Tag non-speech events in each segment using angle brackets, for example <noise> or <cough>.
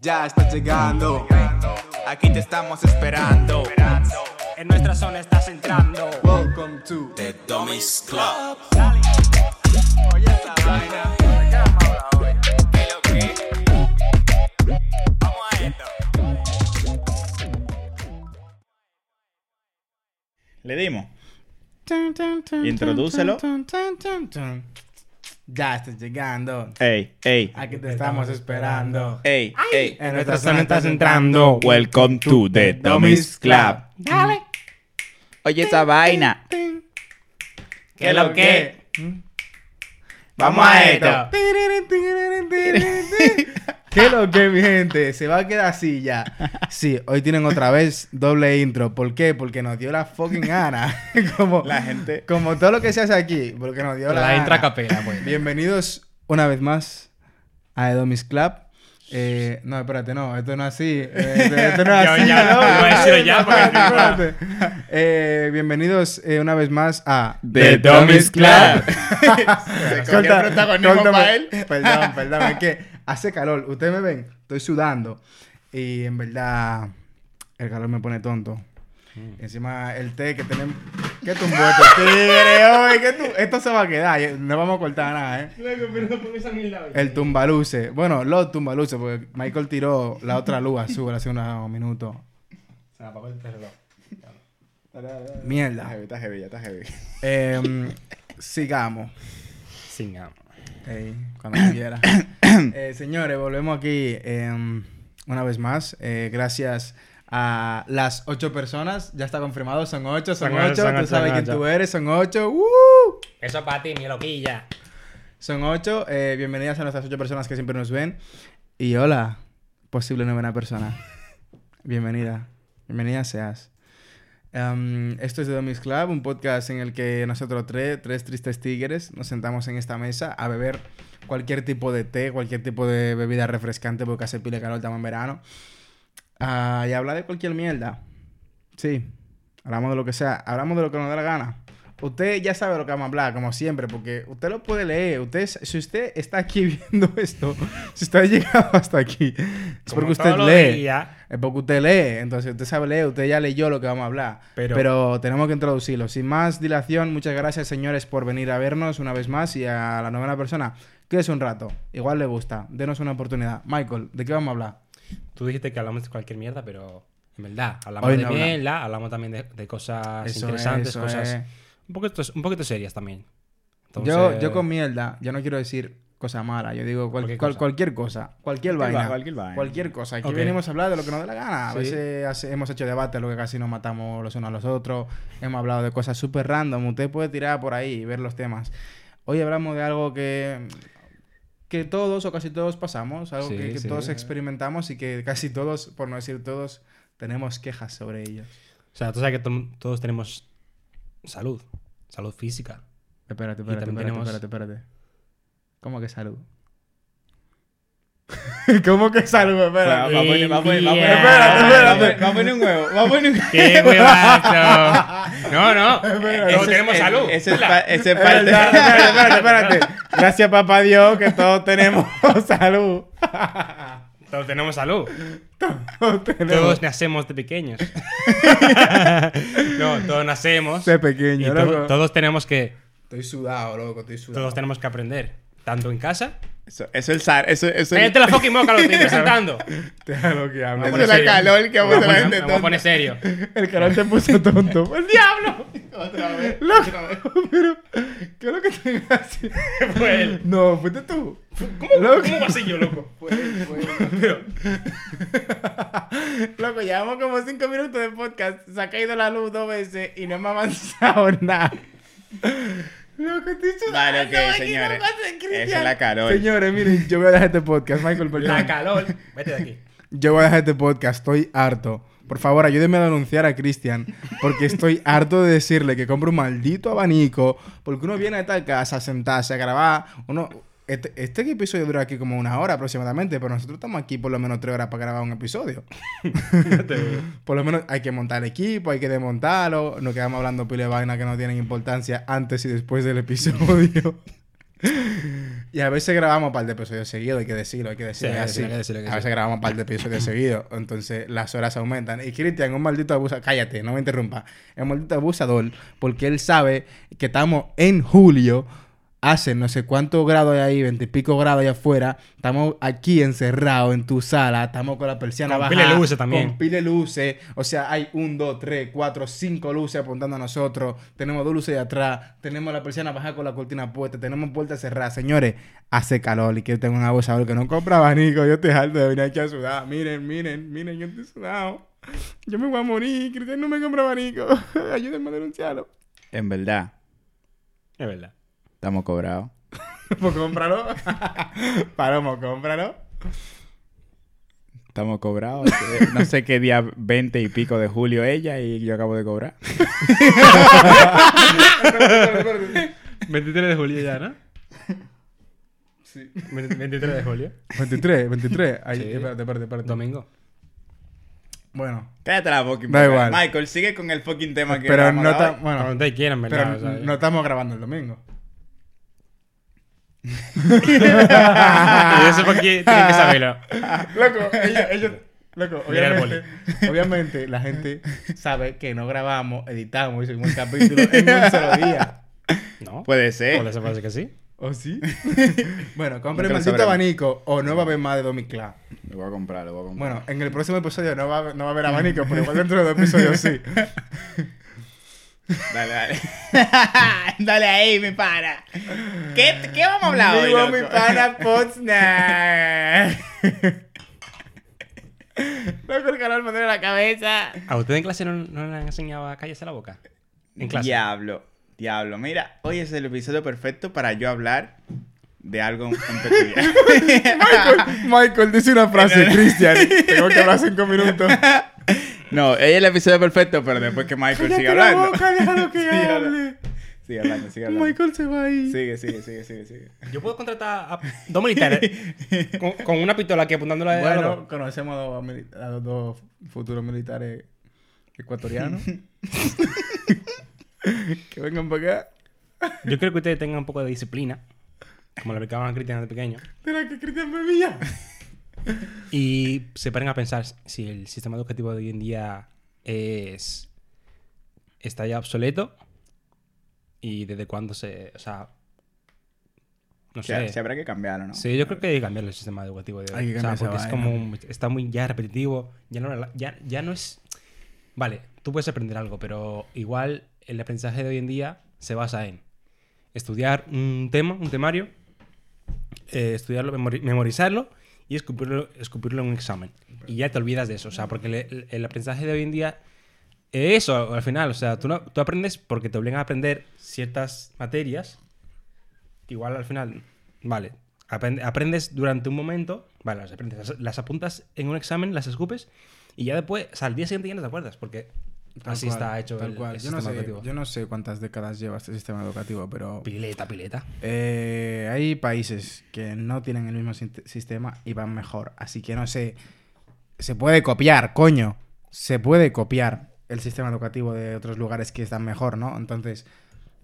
Ya estás llegando. Aquí te estamos esperando. En nuestra zona estás entrando. Welcome to The Dummies Club. Oye esa vaina. Le dimos. Introdúcelo. Ya estás llegando. Ey, ey, Aquí te estamos esperando. ey, ey. En nuestra zona estás entrando. Welcome to the Dummies Club. Dale. Oye esa vaina. ¿Qué lo que? Vamos a esto. ¿Qué lo que, mi gente? Se va a quedar así ya. Sí, hoy tienen otra vez doble intro. ¿Por qué? Porque nos dio la fucking gana. <laughs> como, La gente. como todo lo que se hace aquí. Porque nos dio la, La gana. intracapela, pues. Bienvenidos una vez más a The Dummies Club. Eh, no, espérate, no, esto no es así. Eh, esto, esto no es <laughs> así. ya, no, decir ya, porque- <laughs> espérate. Eh, bienvenidos eh, una vez más a The Dummies Club. Corta- cogió el protagonismo él. Perdón, perdón, es que hace calor. Ustedes me ven, estoy sudando. Y en verdad, el calor me pone tonto. Mm. Encima el té que tenemos. ¿Qué tumbó este tigre hoy? ¿Qué tu- Esto se va a quedar. No vamos a cortar nada, ¿eh? El tumbaluce. Bueno, los tumbaluces, porque Michael tiró la otra luz azul hace unos minutos. Mierda. Está heavy, está heavy, ya está heavy. Em, sigamos. Sin cuando quiera. <coughs> Eh, señores, volvemos aquí em, una vez más. Eh, gracias a las ocho personas. Ya está confirmado, son ocho, son, Son ocho, ocho. son Tú ocho, sabes son quién ocho. tú eres, son ocho. ¡Uh! Eso para ti, mi loquilla. Son ocho. Eh, bienvenidas a nuestras ocho personas que siempre nos ven. Y hola, posible novena persona. <laughs> Bienvenida. Bienvenida seas. Em, esto es The Dummies Club, un podcast en el que nosotros tres, tristes tigres, nos sentamos en esta mesa a beber cualquier tipo de té, cualquier tipo de bebida refrescante, porque hace pile calor, estamos en verano. Ah, y hablar de cualquier mierda. Sí, hablamos de lo que sea, hablamos de lo que nos dé la gana. Usted ya sabe lo que vamos a hablar, como siempre, porque usted lo puede leer. Usted, si usted está aquí <laughs> viendo esto, si usted ha llegado hasta aquí, es porque usted lee. Es porque usted lee. Entonces, usted sabe leer, usted ya leyó lo que vamos a hablar. Pero, Pero- tenemos que introducirlo. Sin más dilación, muchas gracias, señores, por venir a vernos una vez más. Y a la novena persona, quédese un rato. Igual le gusta. Denos una oportunidad. Michael, ¿de qué vamos a hablar? Tú dijiste que hablamos de cualquier mierda, pero en verdad, hablamos de mierda, hablamos también de, de cosas Eso interesantes, es, cosas es. Un, poquito, un poquito serias también. Yo, Entonces, yo con mierda, yo no quiero decir cosa mala. Yo digo cual- Cualquier cual- cosa. cualquier cosa. Cualquier, Cualquier vaina. va- cualquier vaina. Cualquier cosa. Aquí Ok. venimos a hablar de lo que nos dé la gana. A Sí. veces hace- hemos hecho debate, lo que casi nos matamos los unos a los otros. Hemos hablado de cosas súper random. Usted puede tirar por ahí y ver los temas. Hoy hablamos de algo que, que todos o casi todos pasamos. Algo Sí, que, que sí. todos experimentamos y que casi todos, por no decir todos, tenemos quejas sobre ellos. O sea, tú sabes que to- todos tenemos salud, salud física. Espérate, espérate, espérate, tenemos- espérate, espérate. ¿Cómo que salud? <laughs> ¿Cómo que salud? Va Espérate. va a poner, va a poner, va a poner, Espérate, va a poner- espérate. va a poner un huevo, va a poner un huevo. ¡Qué huevazo! No, no. <laughs> Todos tenemos salud. Ese es pa- ese es <laughs> Es parte. espérate, espérate. Gracias, papá Dios, que todos tenemos salud. Todos tenemos salud. <laughs> Todos tenemos. Todos nacemos de pequeños. <laughs> no, todos nacemos. De pequeño, y to- loco. todos tenemos que Estoy sudado, loco, estoy sudado. todos tenemos que aprender. Tanto en casa. Eso, eso es el sar, eso, eso Cállate la fucking moca, lo estoy presentando. Déjalo que hable. <laughs> Eso es la calor que vamos a la gente me voy a poner serio. <laughs> El canal te puso tonto. <laughs> ¡El diablo! Otra vez. Loco, pero... ¿Qué es lo que te hace? Fue él. No, fuiste tú. ¿Cómo, Loco. ¿Cómo así yo, loco? Pero, Loco, llevamos como cinco minutos de podcast. Se ha caído la luz dos veces y no hemos avanzado nada. Loco, estoy sudando. Vale, ok, aquí, señores. no pasa, Cristian. Esa es la calor. Señores, miren, yo voy a dejar este podcast. Michael, la perdón. calor. Vete de aquí. <laughs> Yo voy a dejar este podcast. Estoy harto. Por favor, ayúdenme a denunciar a Cristian. Porque estoy harto de decirle que compre un maldito abanico. Porque uno viene a esta casa a sentarse, a grabar. Uno, este, este episodio dura aquí como una hora aproximadamente. Pero nosotros estamos aquí por lo menos tres horas para grabar un episodio. <laughs> por lo menos hay que montar el equipo, hay que desmontarlo. Nos quedamos hablando pile de vainas que no tienen importancia antes y después del episodio. <laughs> Y a veces grabamos un par de episodios seguidos, hay que decirlo, hay que decirlo. Sí, hay que es así. decirlo, que decirlo, que a veces grabamos un par de episodios <laughs> seguidos, entonces las horas aumentan. Y Cristian, un maldito abusador, cállate, no me interrumpa. Es un maldito abusador porque él sabe que estamos en julio, hace no sé cuántos grados hay ahí, veintipico grados allá afuera. Estamos aquí encerrados en tu sala, estamos con la persiana Con baja. pila de luces también. Con pila de luces. O sea, hay un, dos, tres, cuatro, cinco luces apuntando a nosotros. Tenemos dos luces de atrás. Tenemos la persiana baja con la cortina puesta. Tenemos puertas cerradas. Señores, hace calor y que tengo un abusador que no compra abanico. Yo estoy harto de venir aquí a sudar. Miren, miren, miren, yo estoy sudado. Yo me voy a morir. Cristian no me compra abanico. <laughs> Ayúdenme a denunciarlo. En verdad, Es verdad. Estamos cobrados. <laughs> Pues cómpralo. <laughs> Palomo, cómpralo. Estamos cobrados. No sé qué día 20 y pico de julio ella y yo acabo de cobrar. <laughs> 23 de julio ya, ¿no? Sí. 23 de julio. 23, 23. Ahí, Sí. espérate, espérate, espérate. Domingo. Bueno, Cállate la fucking Da boca. igual. Michael, sigue con el fucking tema que pero no tan. Bueno, Cuando te quieran, pero ¿verdad? O sea, no estamos grabando el domingo. <laughs> y eso porque tienen que saberlo. Loco, ellos, ellos- loco, obviamente, obviamente la gente sabe que no grabamos, editamos y subimos el capítulo en un solo día. ¿No? Puede ser. Por eso parece que sí. ¿O sí? <laughs> bueno, compre Nunca lo maldito abanico o no va a haber más de Domi Club. Lo voy a comprar, lo voy a comprar. Bueno, en el próximo episodio no va, a haber- no va a haber abanico, pero igual dentro de dos episodios sí. <laughs> Dale, dale. <laughs> dale ahí, mi pana. ¿Qué, qué vamos a hablar hoy, Vivo loco? mi pana Potsner. Loco, <laughs> el calor me duele la cabeza. ¿A ustedes en clase no, no le han enseñado a callarse la boca? En clase. Diablo, diablo. Mira, hoy es el episodio perfecto para yo hablar de algo en peculiar. <laughs> Michael, Michael dice una frase, Cristian. Tengo que hablar cinco minutos. No, hoy es el episodio perfecto, pero después que Michael siga Cállate la hablando. boca, déjalo que <laughs> Sigue hablando. hable. Sigue hablando, sigue hablando. Michael se va ahí. Sigue, sigue, sigue, sigue, sigue. Yo puedo contratar a dos militares <laughs> con, con una pistola aquí apuntándola a Bueno, conocemos a dos, a los dos futuros militares ecuatorianos. <laughs> que vengan para acá. Yo creo que ustedes tengan un poco de disciplina, como lo aplicaban a Cristian de pequeño, Espera, que Cristian bebía. Y se paren a pensar si el sistema educativo de hoy en día es está ya obsoleto y desde cuándo se, o sea, no sé. si habrá que cambiarlo, ¿no? Sí, yo creo que hay que cambiar el sistema educativo de hoy. Hay que o sea, porque es como un- está muy ya repetitivo, ya no ya, ya no es Vale, tú puedes aprender algo, pero igual el aprendizaje de hoy en día se basa en estudiar un tema, un temario, eh, estudiarlo, memori- memorizarlo y escupirlo, escupirlo en un examen. Y ya te olvidas de eso, o sea, porque el, aprendizaje de hoy en día es eso, al final, o sea, tú, no- tú aprendes porque te obligan a aprender ciertas materias igual al final, vale, aprende- aprendes durante un momento, vale, las aprendes, las, las apuntas en un examen, las escupes y ya después, o sea, al día siguiente ya no te acuerdas porque Tal así cual, está hecho tal el, cual. el Yo no, sistema sé, educativo. yo no sé cuántas décadas lleva este sistema educativo, pero Pileta, pileta. eh, hay países que no tienen el mismo sistema y van mejor. Así que no sé. Se puede copiar, coño. Se puede copiar el sistema educativo de otros lugares que están mejor, ¿no? Entonces,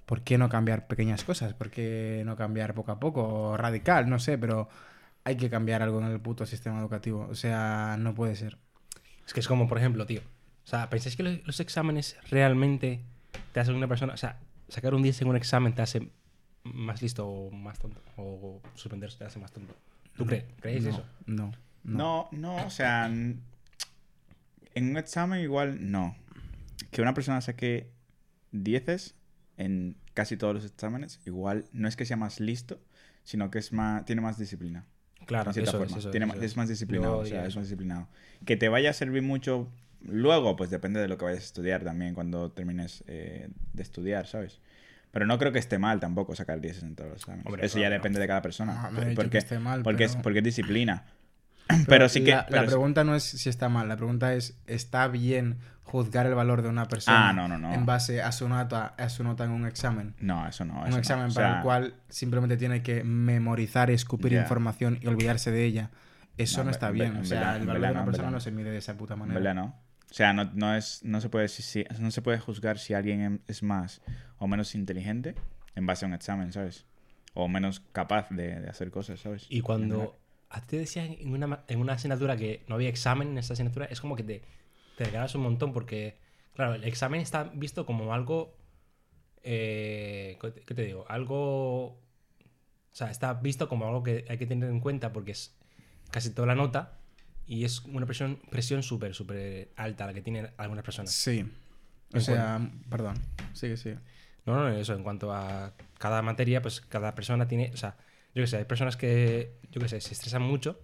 ¿por qué no cambiar pequeñas cosas? ¿Por qué no cambiar poco a poco? O radical, no sé, pero hay que cambiar algo en el puto sistema educativo. O sea, no puede ser. Es que es como, por ejemplo, tío. O sea, ¿pensáis que lo- los exámenes realmente te hacen una persona... O sea, sacar un 10 en un examen te hace más listo o más tonto? O suspenderse te hace más tonto. ¿Tú crees? ¿Creéis no, eso? No, no. No, no, o sea, en un examen igual no. Que una persona saque dieces en casi todos los exámenes, igual no es que sea más listo, sino que es más, tiene más disciplina. Claro, en cierta eso es, forma. eso es, Tiene eso más- es más disciplinado, Yo o sea, es más disciplinado. Que te vaya a servir mucho luego, pues depende de lo que vayas a estudiar también cuando termines eh, de estudiar, ¿sabes? Pero no creo que esté mal tampoco sacar 10 en todos los exámenes. Hombre, Eso claro, ya no. depende de cada persona. Dicho porque, que esté mal, porque, es, pero- porque es disciplina. <clears throat> Pero, sí que... La, la pero sí- pregunta no es si está mal, la pregunta es, ¿está bien juzgar el valor de una persona Ah, no, no, no. en base a su nota, a su nota en un examen? No, eso no. un eso examen O para sea, el cual simplemente tiene que memorizar, escupir Ya. información y olvidarse de ella. Eso No, está bien. en o sea, el valor de una persona no se mide de esa puta En manera. verdad no. O sea, no, no, es, no, se puede, si- si- no se puede juzgar si alguien em- es más o menos inteligente en base a un examen, ¿sabes? O menos capaz de, de hacer cosas, ¿sabes? Y cuando a ti te decían en una, en una asignatura que no había examen en esa asignatura, es como que te, te regalas un montón porque, claro, el examen está visto como algo... eh, ¿qué te- qué te digo? Algo... O sea, está visto como algo que hay que tener en cuenta porque es casi toda la nota y es una presión presión súper, súper alta la que tienen algunas personas. Sí. O En sea, perdón. Sigue, sigue. No, no, eso, en cuanto a cada materia, pues cada persona tiene, o sea, yo qué sé, hay personas que, yo qué sé, se estresan mucho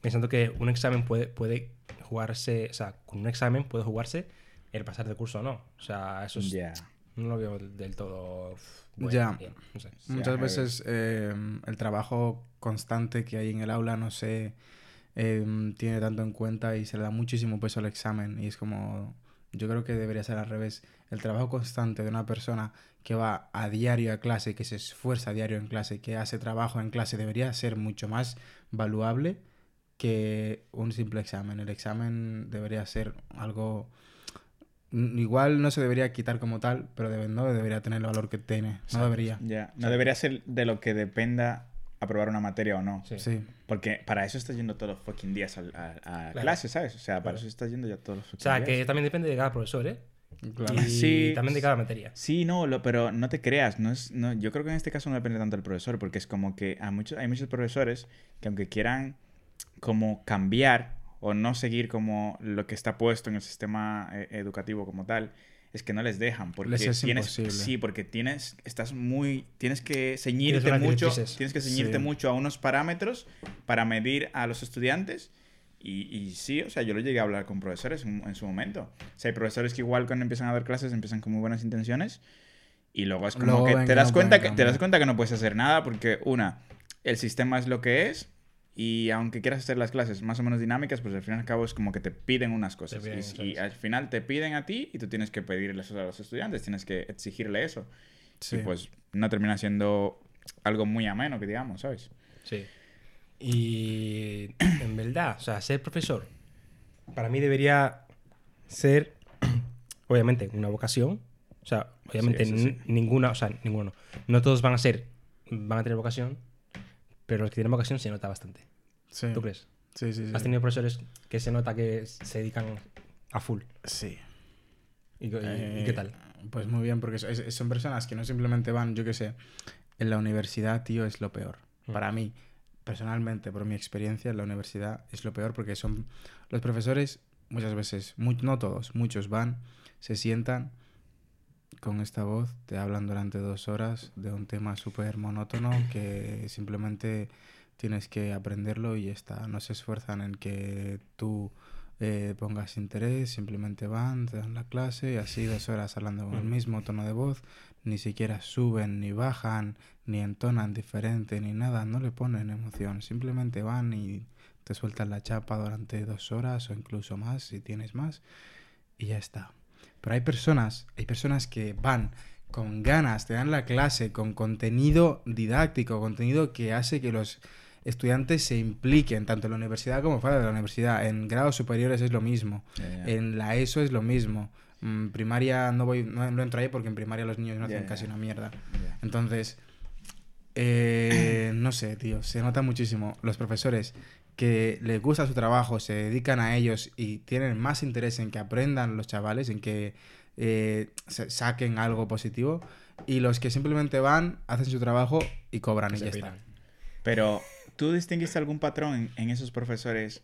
pensando que un examen puede, puede jugarse, o sea, con un examen puede jugarse el pasar de curso o no. O sea, eso es, Ya. no lo veo del todo bueno, Ya. bien, no sé. Sí, Muchas veces eh, el trabajo constante que hay en el aula no se eh, tiene tanto en cuenta y se le da muchísimo peso al examen. Y es como, yo creo que debería ser al revés. El trabajo constante de una persona que va a diario a clase, que se esfuerza a diario en clase, que hace trabajo en clase, debería ser mucho más valuable que un simple examen. El examen debería ser algo... Igual no se debería quitar como tal, pero debe- no debería tener el valor que tiene. No debería. Ya. No debería ser de lo que dependa aprobar una materia o no. Sí. Sí. Porque para eso estás yendo todos los fucking días al- a, a Claro. clase, ¿sabes? O sea, para Claro. eso estás yendo ya todos los O fucking sea, días. que también depende de cada profesor, ¿eh? Claro. Y Sí. también de cada materia. Sí, no, lo, pero no te creas, no es, no, yo creo que en este caso no depende tanto del profesor, porque es como que a muchos, hay muchos profesores que aunque quieran como cambiar o no seguir como lo que está puesto en el sistema eh, educativo como tal, es que no les dejan, porque Les es tienes, imposible. sí, porque tienes, estás muy, tienes que ceñirte mucho, tienes que ceñirte Sí. mucho a unos parámetros para medir a los estudiantes. Y, y sí, o sea, yo lo llegué a hablar con profesores en, en su momento. O sea, hay profesores que igual cuando empiezan a dar clases empiezan con muy buenas intenciones y luego es como Luego que ven te que das no cuenta que te das cuenta que no puedes hacer nada porque una, el sistema es lo que es y aunque quieras hacer las clases más o menos dinámicas, pues al fin y al cabo es como que te piden unas cosas piden, y, al final te piden a ti y tú tienes que pedirle eso a los estudiantes, tienes que exigirle eso Sí. y pues no termina siendo algo muy ameno que digamos, ¿sabes? Sí. Y <clears throat> en verdad, o sea, ser profesor, para mí debería ser, <clears throat> obviamente, una vocación. O sea, obviamente Sí, sí, ninguna, o sea, ninguno. No todos van a ser, van a tener vocación, pero los que tienen vocación se nota bastante. Sí. ¿Tú crees? Sí, sí, sí. Has tenido profesores que se nota que se dedican a full. Sí. ¿Y, y- y Eh, qué tal? Pues muy bien, porque son personas que no simplemente van, yo qué sé, en la universidad, tío, es lo peor. Mm. Para mí, personalmente, por mi experiencia en la universidad, es lo peor porque son los profesores, muchas veces, no todos, muchos van, se sientan con esta voz, te hablan durante dos horas de un tema súper monótono que simplemente tienes que aprenderlo y ya está. No se esfuerzan en que tú eh, pongas interés, simplemente van, te dan la clase y así dos horas hablando con el Mm. mismo tono de voz, ni siquiera suben, ni bajan, ni entonan diferente, ni nada, no le ponen emoción, simplemente van y te sueltan la chapa durante dos horas o incluso más si tienes más y ya está. Pero hay personas, hay personas que van con ganas, te dan la clase con contenido didáctico, contenido que hace que los estudiantes se impliquen, tanto en la universidad como fuera de la universidad. En grados superiores es lo mismo. En la ESO es lo mismo. Mm, primaria no voy, no, no entro ahí porque en primaria los niños no hacen casi una mierda. Entonces, eh, no sé, tío, se nota muchísimo. Los profesores que les gusta su trabajo, se dedican a ellos y tienen más interés en que aprendan los chavales, en que eh, sa- saquen algo positivo, y los que simplemente van, hacen su trabajo y cobran y ya está. Pero, ¿tú distinguiste algún patrón en, en esos profesores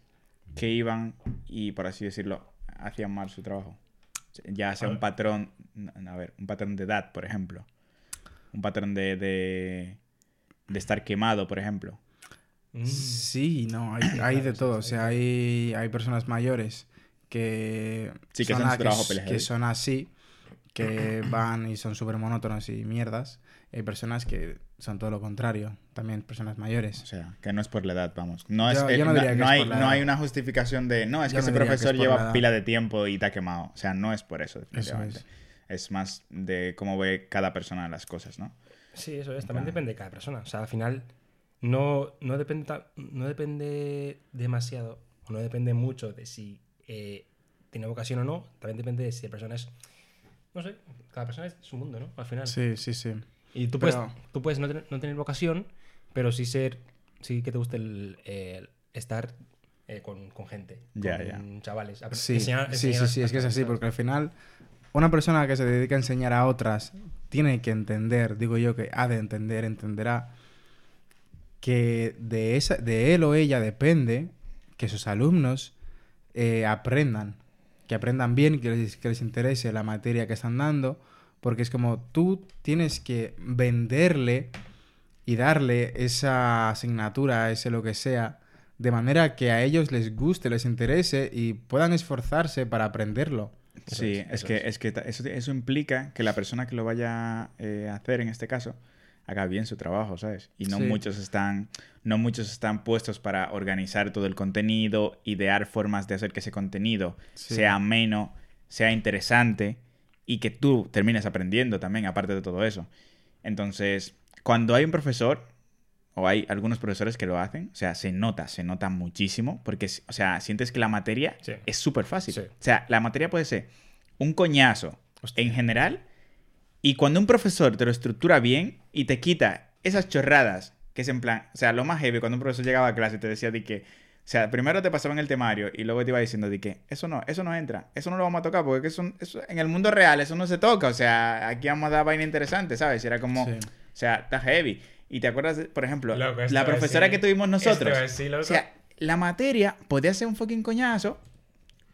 que iban y, por así decirlo, hacían mal su trabajo? Ya sea un patrón, a ver, un patrón de edad, por ejemplo. Un patrón de, de, de estar quemado, por ejemplo. Mm. Sí, no, hay, hay de todo. O sea, hay, hay personas mayores que, Sí, que son, a- que, que así, que <clears throat> van y son súper monótonos y mierdas. Hay personas que son todo lo contrario, también personas O mayores. sea, que no es por la edad, vamos. No, es, Yo- yo no no, diría que no es hay, no hay una justificación de, no, es Yo que no ese diría que es profesor lleva pila de tiempo y te ha quemado. O sea, no es por eso, definitivamente. es. Es más de cómo ve cada persona las cosas, ¿no? Sí, eso es. También Claro. depende de cada persona. O sea, al final no, no, depende, no depende demasiado, no depende mucho de si eh, tiene vocación o no. También depende de si la persona es. No sé, cada persona es su mundo, ¿no? Al final. Sí, sí, sí. Y tú Pero- puedes, tú puedes no, tener, no tener vocación, pero sí ser, sí que te guste el, el estar eh, con, con gente, Ya, con ya. chavales. Sí, enseñar- sí, enseñar sí, sí, es que es así, porque al final una persona que se dedica a enseñar a otras tiene que entender, digo yo que ha de entender, entenderá que de, esa, de él o ella depende que sus alumnos eh, aprendan, que aprendan bien, que les, que les interese la materia que están dando, porque es como tú tienes que venderle y darle esa asignatura, ese lo que sea, de manera que a ellos les guste, les interese y puedan esforzarse para aprenderlo. Sí, es, que, es. es que eso, eso implica que la persona que lo vaya eh, a hacer en este caso haga bien su trabajo, ¿sabes? Y no Sí. muchos están no muchos están puestos para organizar todo el contenido, idear formas de hacer que ese contenido Sí. sea ameno, sea interesante y que tú termines aprendiendo también aparte de todo eso. Entonces, cuando hay un profesor o hay algunos profesores que lo hacen, o sea, se nota, se nota muchísimo, porque, o sea, sientes que la materia Sí. es súper fácil. O sea, la materia puede ser un coñazo en general, y cuando un profesor te lo estructura bien y te quita esas chorradas, que es en plan, o sea, lo más heavy, cuando un profesor llegaba a clase y te decía de que, o sea, primero te pasaban el temario y luego te iba diciendo de que eso no, eso no entra, eso no lo vamos a tocar porque eso, eso- en el mundo real eso no se toca, o sea, aquí vamos a dar vaina interesante, ¿sabes? Y era como, Sí. o sea, está heavy. Y te acuerdas, por ejemplo, Loco, la profesora decir- que tuvimos nosotros. decir. O sea, la materia podía ser un fucking coñazo,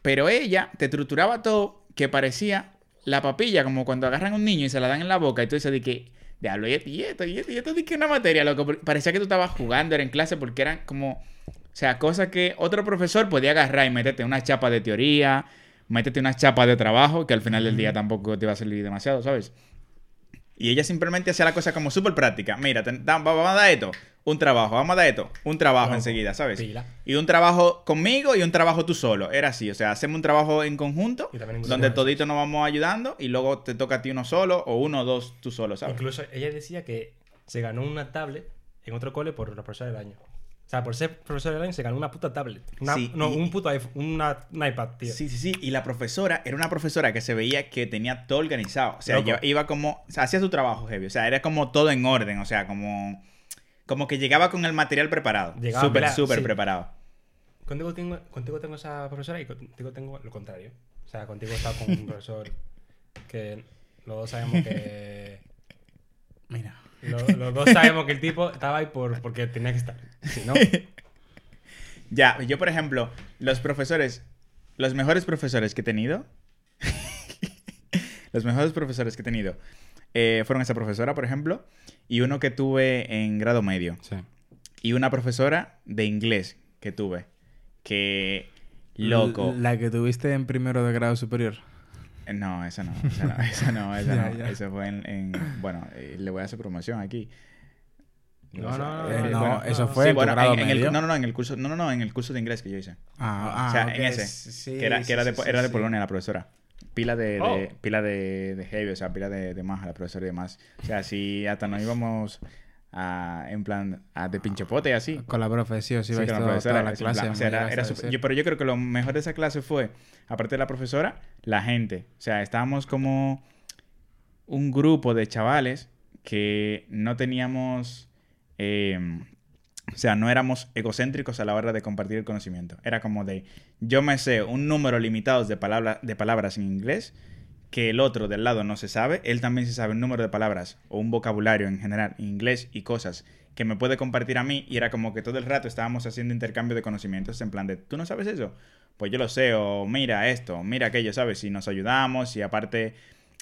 pero ella te estructuraba todo que parecía la papilla, como cuando agarran a un niño y se la dan en la boca y tú dices de que, diablo, y esto, y esto, y esto, y esto, de que una materia, loco. Parecía que tú estabas jugando, era en clase, porque eran como, o sea, cosas que otro profesor podía agarrar y meterte una chapa de teoría, métete una chapa de trabajo, que al final del día tampoco te va a servir demasiado, ¿sabes? Y ella simplemente hacía la cosa como súper práctica. Mira, te- vamos a dar esto, un trabajo, vamos a dar esto, un trabajo Loco, enseguida, ¿sabes? pila. Y un trabajo conmigo y un trabajo tú solo. Era así, o sea, hacemos un trabajo en conjunto, donde grupo. toditos nos vamos ayudando y luego te toca a ti uno solo o uno o dos tú solo, ¿sabes? Incluso ella decía que se ganó una tablet en otro cole por la profesora del año. O sea, por ser profesora del año se ganó una puta tablet. Una- Sí, no, y- un puto iPhone, una, un iPad, tío. Sí, sí, sí. Y la profesora era una profesora que se veía que tenía todo organizado. O sea, ella iba como. O sea, hacía su trabajo heavy. O sea, era como todo en orden. O sea, como. Como que llegaba con el material preparado. Llegaba, Súper, súper sí. preparado. Contigo tengo, contigo tengo esa profesora y contigo tengo lo contrario. O sea, contigo estaba con un profesor que los dos sabemos que... <laughs> Mira. lo- los dos sabemos que el tipo estaba ahí por, porque tenía que estar. Si no, <laughs> Ya, yo, por ejemplo, los profesores. Los mejores profesores que he tenido. <laughs> los mejores profesores que he tenido. Eh, fueron esa profesora, por ejemplo. Y uno que tuve en grado medio. sí. Y una profesora de inglés que tuve. Que. Loco. La que tuviste en primero de grado superior. Eh, No, esa no, esa no, esa no, <laughs> esa no. fue en, en- bueno, eh, le voy a hacer promoción aquí. No, no, Eh, no, bueno, eso fue Sí, en tu bueno, grado en, en el, no, no, no, en el curso, no, no, no, en el curso de inglés que yo hice. Ah, ah, o sea, ok, en ese, sí, que era, que sí, era de, era de. Polonia la profesora. Pila de, de- Oh. pila de, de heavy, o sea, pila de, de más a la profesora y demás. O sea, si hasta nos íbamos a, en plan, a de pinche pote y así. Con la profe, sí, o sí, con la profesora. toda la clase. plan, o sea, me era- yo- pero yo creo que lo mejor de esa clase fue, aparte de la profesora, la gente. O sea, estábamos como un grupo de chavales que no teníamos... eh, o sea, no éramos egocéntricos a la hora de compartir el conocimiento. Era como de, yo me sé un número limitado de, palabra- de palabras en inglés que el otro del lado no se sabe. Él también se sabe un número de palabras o un vocabulario en general en inglés y cosas que me puede compartir a mí. Y era como que todo el rato estábamos haciendo intercambio de conocimientos en plan de, ¿tú no sabes eso? Pues yo lo sé, o mira esto, mira aquello, ¿sabes? Y nos ayudamos y aparte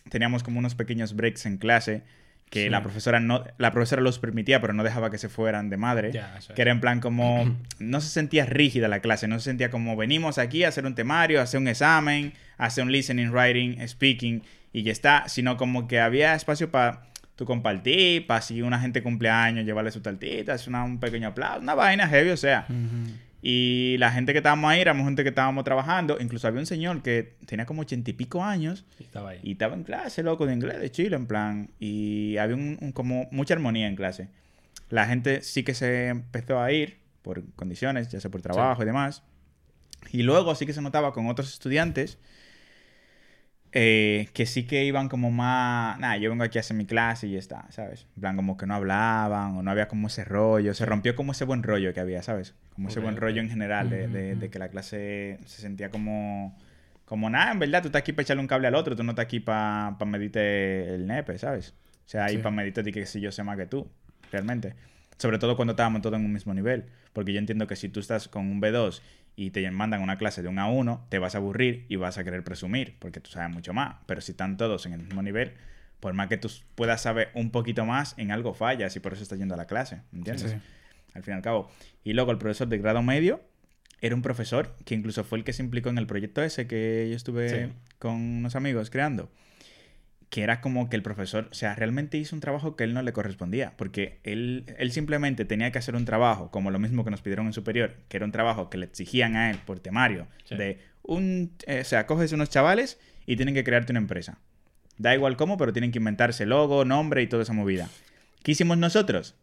teníamos como unos pequeños breaks en clase que Sí. la profesora no la profesora los permitía pero no dejaba que se fueran de madre es. que era en plan como <clears throat> no se sentía rígida la clase no se sentía como venimos aquí a hacer un temario a hacer un examen a hacer un listening writing speaking y ya está sino como que había espacio para tú compartir para si una gente cumpleaños llevarle su tartita hacer una- un pequeño aplauso una vaina heavy o sea Ujú. Y la gente que estábamos ahí éramos gente que estábamos trabajando incluso había un señor que tenía como ochenta y pico años Y estaba ahí. y estaba en clase, loco, de inglés, de Chile, en plan. Y había un, un- como mucha armonía en clase. La gente sí que se empezó a ir por condiciones, ya sea por trabajo y demás. Y luego sí que se notaba con otros estudiantes eh, que sí que iban como más, nada, yo vengo aquí a hacer mi clase y ya está, ¿sabes? En plan, como que no hablaban o no había como ese rollo, se rompió como ese buen rollo que había, ¿sabes? Como ese buen rollo en general, de, de- de que la clase se sentía como, como nada, en verdad, tú estás aquí para echarle un cable al otro, tú no estás aquí para medirte el nepe, ¿sabes? O sea, ahí Sí. para medirte que si yo sé más que tú, realmente. Sobre todo cuando estábamos todos en un mismo nivel. Porque yo entiendo que si tú estás con un B2 y te mandan una clase de un A1, te vas a aburrir y vas a querer presumir, porque tú sabes mucho más. Pero si están todos en el mismo nivel, por más que tú puedas saber un poquito más, en algo fallas y por eso estás yendo a la clase, ¿entiendes? Sí. Al fin y al cabo. Y luego el profesor de grado medio era un profesor que incluso fue el que se implicó en el proyecto ese que yo estuve Sí. con unos amigos creando que era como que el profesor, o sea, realmente hizo un trabajo que él no le correspondía, porque él, él simplemente tenía que hacer un trabajo, como lo mismo que nos pidieron en superior, que era un trabajo que le exigían a él por temario, Sí. de un, eh, o sea, coges unos chavales y tienen que crearte una empresa. Da igual cómo, pero tienen que inventarse logo, nombre y toda esa movida. ¿Qué hicimos nosotros?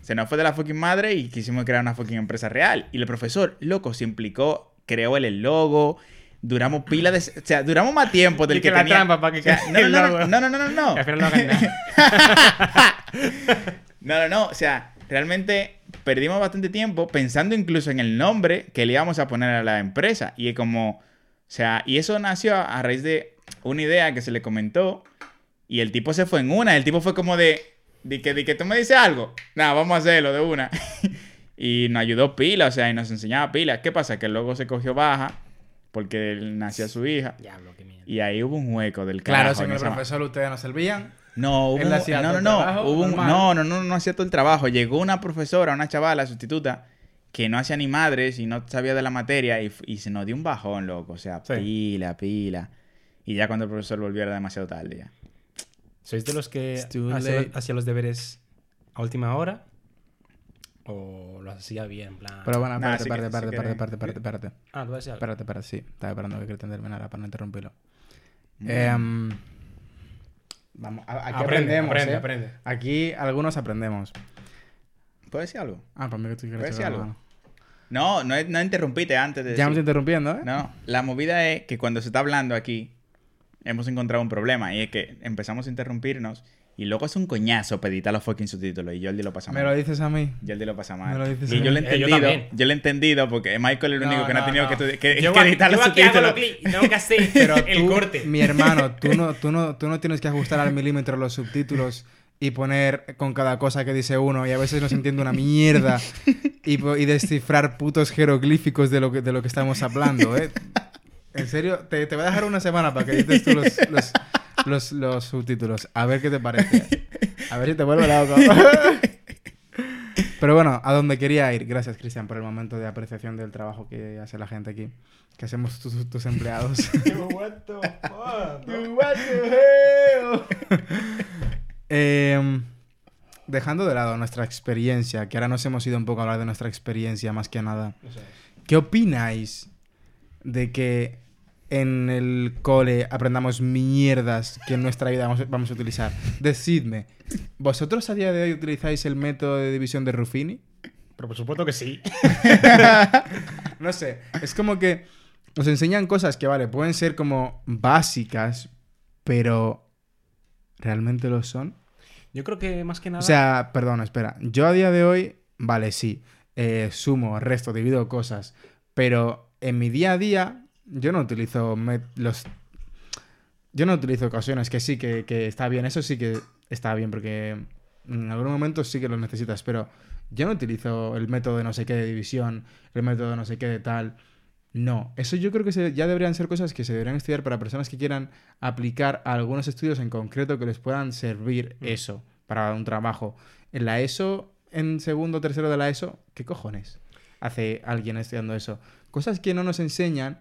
Se nos fue de la fucking madre y quisimos crear una fucking empresa real. Y el profesor, loco, se implicó, creó él el logo, duramos pila de... O sea, duramos más tiempo del Y que, que la tenía... trampa para que O sea, quede no, no, no, no, no, no, no, no. Que al final no hagan nada. <laughs> No, no, no. O sea, realmente perdimos bastante tiempo pensando incluso en el nombre que le íbamos a poner a la empresa. Y es como. O sea, y eso nació a a raíz de una idea que se le comentó. Y el tipo se fue en una. El tipo fue como de. De que, de que tú me dices algo. Nada, vamos a hacerlo de una. <laughs> y nos ayudó pila, o sea, y nos enseñaba pila. ¿Qué pasa? Que luego se cogió baja. Porque él nació su hija. Diablo, qué mierda. Y ahí hubo un hueco del Claro, carajo sin en el profesor ustedes no servían. no, hubo Él un- hacía no, no, no, trabajo, hubo un- normal. no, no, no, no hacía todo el trabajo. Llegó una profesora, una chavala sustituta, que no hacía ni madres y no sabía de la materia y, se nos dio un bajón, loco. O sea, Sí. pila, pila. Y ya cuando el profesor volvió era demasiado tarde ya. ¿Sois de los que late. hacía los deberes a última hora? ¿O lo hacía bien? En plan... Pero bueno, espérate, espérate, espérate, espérate, espérate, espérate, espérate. Ah, tú decías algo. Espérate, espérate, sí. Estaba esperando que quería terminar para no interrumpirlo. Mm. Em, vamos, aquí Aprende, aprendemos, aprende, ¿eh? aprende. Aquí algunos aprendemos. ¿Puedo decir algo? Ah, para mí que tú quieres ¿Puedo decir algo? mano. No, no, no interrumpite antes de Ya me estoy interrumpiendo, ¿eh? No, la movida es que cuando se está hablando aquí, hemos encontrado un problema. Y es que empezamos a interrumpirnos y luego es un coñazo para editar los fucking subtítulos. Y Jordi lo pasa Me mal. lo dices a mí. Jordi lo pasa mal. Me lo dices y a yo lo he. Eh, yo entendido. yo lo he entendido porque Michael es el No, único que no, ha no, tenido no. que, que- Yo que aquí- editar yo los aquí subtítulos. tengo que hacer <laughs> Pero el tú, corte. mi hermano, tú no, <laughs> tú, no, tú no tienes que ajustar al milímetro los subtítulos y poner con cada cosa que dice uno y a veces no se entiende una mierda y, descifrar putos jeroglíficos de lo que, de lo que estamos hablando, ¿eh? En serio, te, te voy a dejar una semana para que edites tú los, los, los, los subtítulos. A ver qué te parece. A ver si te vuelve loco. <laughs> Pero bueno, a donde quería ir. Gracias, Cristian, por el momento de apreciación del trabajo que hace la gente aquí. Que hacemos tus, tus empleados. <laughs> What the fuck, bro? <laughs> What the hell? Em, dejando de lado nuestra experiencia, que ahora nos hemos ido un poco a hablar de nuestra experiencia más que nada. ¿Qué opináis de que en el cole aprendamos mierdas que en nuestra vida vamos, vamos a utilizar? Decidme, ¿vosotros a día de hoy utilizáis el método de división de Ruffini? Pero por supuesto que sí. <laughs> No sé, es como que nos enseñan cosas que, vale, pueden ser como básicas, pero ¿realmente lo son? Yo creo que más que nada... O sea, perdón, espera. Yo a día de hoy, vale, sí, eh, sumo, resto, divido cosas, pero en mi día a día yo no utilizo los... Yo no utilizo ocasiones que sí, que, que está bien, eso sí que está bien, porque en algunos momentos sí que lo necesitas, pero yo no utilizo el método de no sé qué de división, el método de no sé qué de tal. No, eso yo creo que se- ya deberían ser cosas que se deberían estudiar para personas que quieran aplicar a algunos estudios en concreto que les puedan servir eso para un trabajo. En la ESO, en segundo o tercero de la ESO, ¿qué cojones hace alguien estudiando eso? Cosas que no nos enseñan,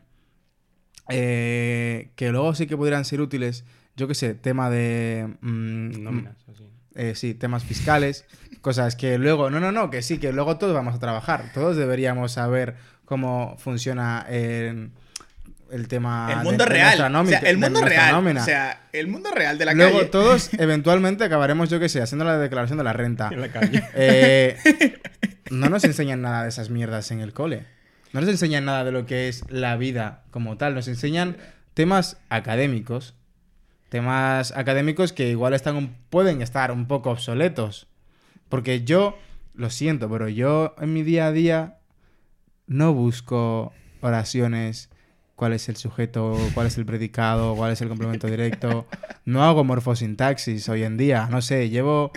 eh, que luego sí que podrían ser útiles, yo qué sé, tema de... mm, Nóminas, así. eh, sí, temas fiscales, <laughs> cosas que luego, no, no, no, que sí, que luego todos vamos a trabajar, todos deberíamos saber cómo funciona eh, el tema El de- mundo de real. nuestra o sea, el de mundo real. nómina. O sea, el mundo real de la luego calle. todos <laughs> eventualmente acabaremos, yo qué sé, haciendo la declaración de la renta. En la calle. Eh, <laughs> no nos enseñan nada de esas mierdas en el cole. No nos enseñan nada de lo que es la vida como tal. Nos enseñan temas académicos temas académicos que igual están pueden estar un poco obsoletos. Porque yo, lo siento, pero yo en mi día a día no busco oraciones, cuál es el sujeto, cuál es el predicado, cuál es el complemento directo. No hago morfosintaxis hoy en día, no sé, llevo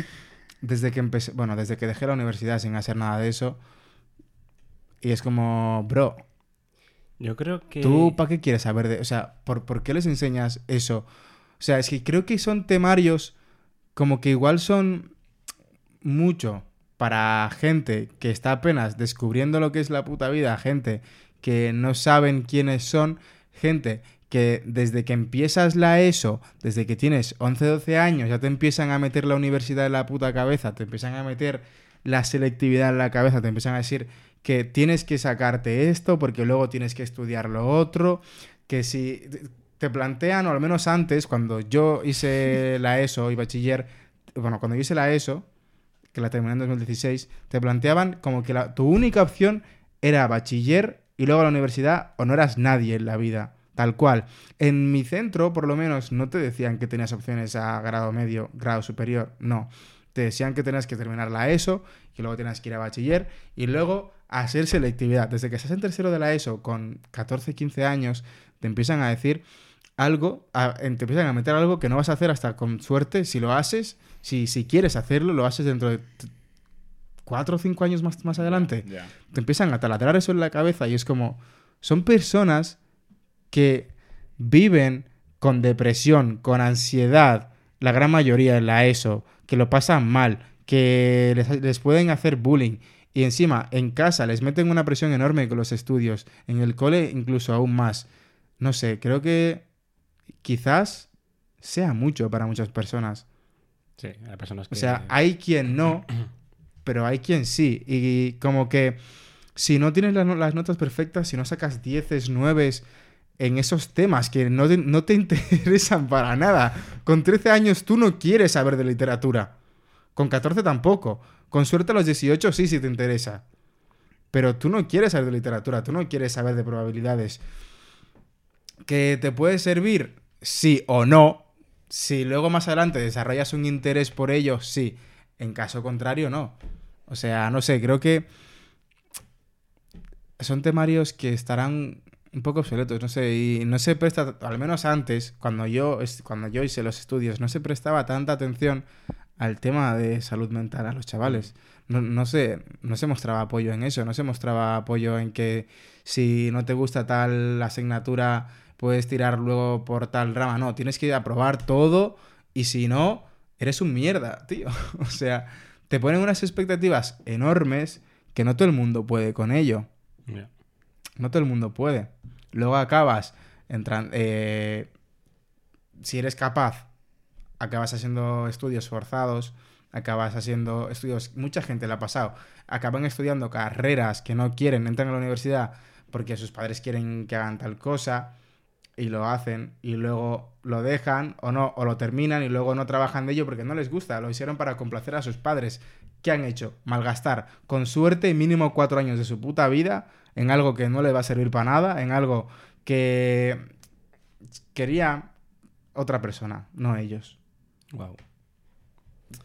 desde que empecé, bueno, desde que dejé la universidad sin hacer nada de eso. Y es como, bro, Yo creo que. ¿Tú para qué quieres saber de.? O sea, ¿por, por qué les enseñas eso? O sea, es que creo que son temarios como que igual son mucho para gente que está apenas descubriendo lo que es la puta vida, gente que no saben quiénes son, gente que desde que empiezas la ESO, desde que tienes 11, 12 años, ya te empiezan a meter la universidad en la puta cabeza, te empiezan a meter la selectividad en la cabeza, te empiezan a decir que tienes que sacarte esto porque luego tienes que estudiar lo otro, que si te plantean, o al menos antes, cuando yo hice <laughs> la ESO y bachiller, bueno, cuando yo hice la ESO, que la terminé en 2016, te planteaban como que la- tu única opción era bachiller y luego la universidad o no eras nadie en la vida, tal cual. En mi centro, por lo menos, no te decían que tenías opciones a grado medio, grado superior, no. Te decían que tenías que terminar la ESO, que luego tenías que ir a bachiller y luego hacer selectividad. Desde que estás en tercero de la ESO con 14, 15 años, te empiezan a decir algo, a- te empiezan a meter algo que no vas a hacer hasta con suerte, si lo haces, si, si quieres hacerlo, lo haces dentro de cuatro o cinco años más, más adelante te empiezan a taladrar eso en la cabeza y es como, son personas que viven con depresión, con ansiedad, la gran mayoría en la ESO, que lo pasan mal, que les, les pueden hacer bullying y encima en casa les meten una presión enorme con los estudios, en el cole incluso aún más. No sé, creo que quizás sea mucho para muchas personas. Sí, hay personas que. O sea, hay quien no, <clears throat> pero hay quien sí. Y como que si no tienes las notas perfectas, si no sacas 10, 9 en esos temas que no te, no te <laughs> interesan para nada, con 13 años tú no quieres saber de literatura. Con 14 tampoco. Con suerte a los 18 sí, si te interesa. Pero tú no quieres saber de literatura, tú no quieres saber de probabilidades. ¿Que te puede servir? Sí o no. Si luego más adelante desarrollas un interés por ello, sí. En caso contrario, no. O sea, no sé, creo que son temarios que estarán un poco obsoletos, no sé, y no se presta, al menos antes, cuando yo, cuando yo hice los estudios, no se prestaba tanta atención al tema de salud mental a los chavales. No, no sé, no se mostraba apoyo en eso, no se mostraba apoyo en que si no te gusta tal asignatura puedes tirar luego por tal rama. No, tienes que aprobar todo y si no, eres un mierda, <laughs> tío. O sea, te ponen unas expectativas enormes que no todo el mundo puede con ello. Ya. No todo el mundo puede. Luego acabas entrando. si eres capaz, acabas haciendo estudios forzados, acabas haciendo estudios. Mucha gente le ha pasado. Acaban estudiando carreras que no quieren, entran a la universidad porque sus padres quieren que hagan tal cosa y lo hacen y luego lo dejan o no, o lo terminan y luego no trabajan de ello porque no les gusta, lo hicieron para complacer a sus padres. ¿Qué han hecho? Malgastar con suerte mínimo cuatro años de su puta vida en algo que no le va a servir para nada, en algo que quería otra persona, no ellos. Wow.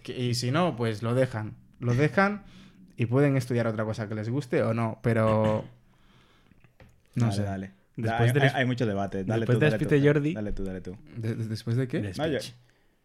Que- Y si no, pues lo dejan. Lo dejan y pueden estudiar otra cosa que les guste o no, pero... <laughs> No dale, sé. dale. Después hay, del hay- mucho debate. Dale después tú, del dale de Jordi- Dale tú, dale tú. De- de- ¿Después de qué? No, yo-.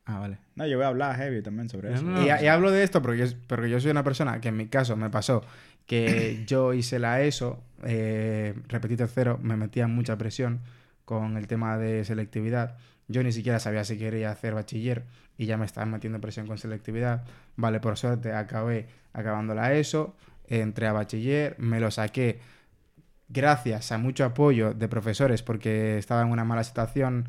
Ah, vale. No, yo voy a hablar heavy también sobre No, eso. no, Y, y hablo de esto porque yo, porque yo soy una persona que en mi caso me pasó que <coughs> yo hice la ESO, eh, repetí tercero, me metía en mucha presión con el tema de selectividad. Yo ni siquiera sabía si quería hacer bachiller y ya me estaban metiendo presión con selectividad. Vale, por suerte acabé acabando la ESO, entré a bachiller, me lo saqué gracias a mucho apoyo de profesores porque estaba en una mala situación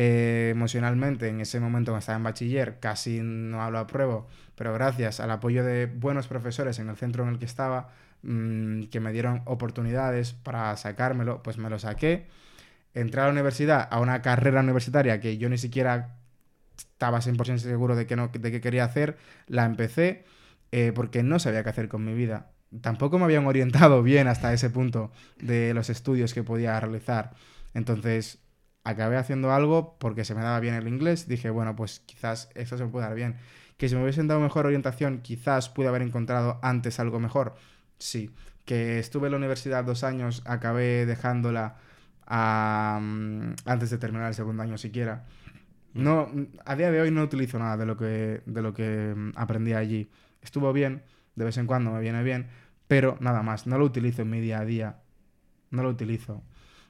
eh, emocionalmente en ese momento cuando estaba en bachiller, casi no hablo a prueba, pero gracias al apoyo de buenos profesores en el centro en el que estaba, mm, que me dieron oportunidades para sacármelo, pues me lo saqué. Entré a la universidad, a una carrera universitaria que yo ni siquiera estaba 100% seguro de que, no, de que quería hacer, la empecé eh, porque no sabía qué hacer con mi vida. Tampoco me habían orientado bien hasta ese punto de los estudios que podía realizar. Entonces, acabé haciendo algo porque se me daba bien el inglés. Dije, bueno, pues quizás esto se me puede dar bien. Que si me hubiesen dado mejor orientación, quizás pude haber encontrado antes algo mejor. Sí. Que estuve en la universidad dos años, acabé dejándola a, mm, antes de terminar el segundo año siquiera. No, a día de hoy no utilizo nada de lo que, de lo que mm, aprendí allí. Estuvo bien, de vez en cuando me viene bien, pero nada más. No lo utilizo en mi día a día. No lo utilizo.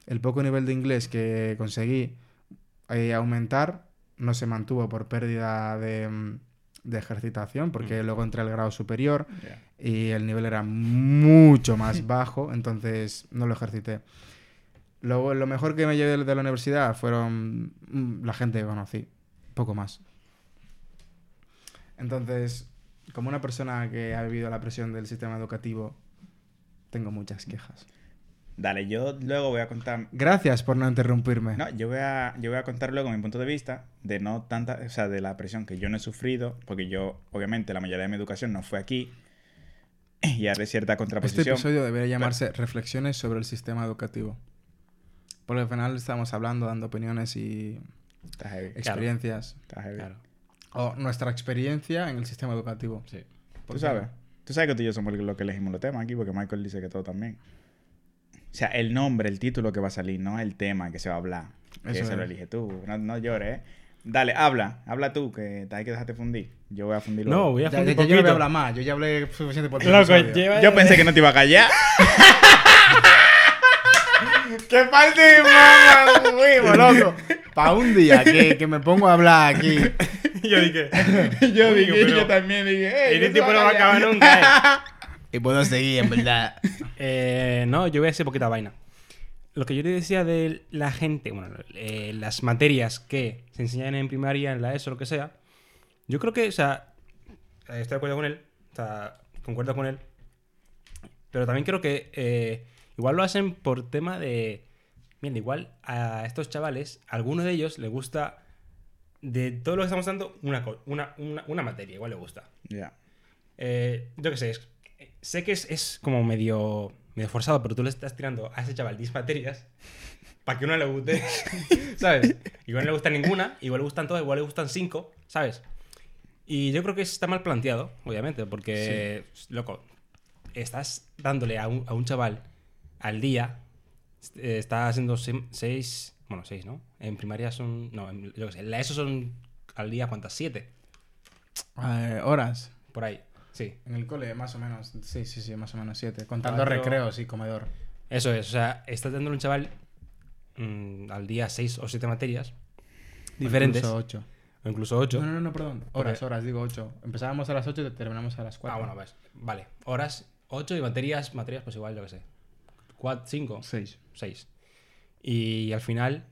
El poco nivel de inglés que conseguí eh, aumentar no se mantuvo por pérdida de, mm, de ejercitación, porque luego entré al grado superior y el nivel era mucho más <laughs> bajo, entonces no lo ejercité. Lo, lo mejor que me llevé de, de la universidad fueron mm, la gente que conocí, poco más. Entonces, como una persona que ha vivido la presión del sistema educativo, tengo muchas quejas. Dale, yo luego voy a contar. Gracias por no interrumpirme. No, yo voy a, yo voy a contar luego mi punto de vista de no tanta, o sea, de la presión que yo no he sufrido, porque yo, obviamente, la mayoría de mi educación no fue aquí. Y haré cierta Este contraposición. episodio debería llamarse Reflexiones sobre el sistema educativo. Porque al final estamos hablando, dando opiniones y Está heavy. experiencias. Está heavy. Claro, O nuestra experiencia en el sistema educativo. sí. Tú sabes. Tú sabes que tú y yo somos los que elegimos los temas aquí, porque Michael dice que todo también. O sea, el nombre, el título que va a salir, no el tema que se va a hablar. Que Eso se lo elige tú. No, no llores, ¿eh? Dale, habla. Habla tú, que hay que dejarte fundir. Yo voy a fundir No, voy a Ya, fundir ya- yo no voy a hablar más. Yo ya hablé suficiente por este Loco, lleva- Yo pensé que no te iba a callar. <laughs> ¡Qué parte de mamá, huevo, loco! Para un día que, que me pongo a hablar aquí. <laughs> yo dije, <laughs> yo dije, pero- yo también dije, "Ey, este no te tipo va no va a callar". acabar nunca, eh. Y puedo seguir, en verdad. <laughs> Eh, no, yo voy a decir poquita vaina. Lo que yo le decía de la gente, bueno, eh, las materias que se enseñan en primaria, en la ESO, lo que sea, yo creo que, o sea, eh, estoy de acuerdo con él, o sea, concuerdo con él, pero también creo que eh, igual lo hacen por tema de, bien, igual a estos chavales, a algunos de ellos les gusta, de todo lo que estamos dando, una, una, una, una materia, igual le gusta. Ya. Eh, yo qué sé, es- sé que es, es como medio, medio forzado, pero tú le estás tirando a ese chaval 10 materias para que uno le guste, <laughs> ¿sabes? Igual no le gusta ninguna, igual le gustan todas, igual le gustan 5, ¿sabes? Y yo creo que está mal planteado, obviamente, porque, loco, estás dándole a un, a un chaval al día, eh, está haciendo 6, bueno, 6, ¿no? En primaria son, no, en- yo qué sé, en la ESO son al día, ¿cuántas? 7, Eh, horas. por ahí, sí. En el cole, más o menos. Sí, sí, sí, más o menos siete. Contando Cuatro. recreos y comedor. Eso es, o sea, estás dándole a un chaval mm, al día seis o siete materias diferentes, Incluso ocho. o incluso ocho. No, no, no, perdón. Horas, Porque- horas, digo ocho. Empezábamos a las ocho y terminamos a las cuatro. Ah, bueno, pues, vale. Horas, ocho y materias, materias, pues igual, yo qué sé. Cuatro, cinco, Seis. seis. Y al final,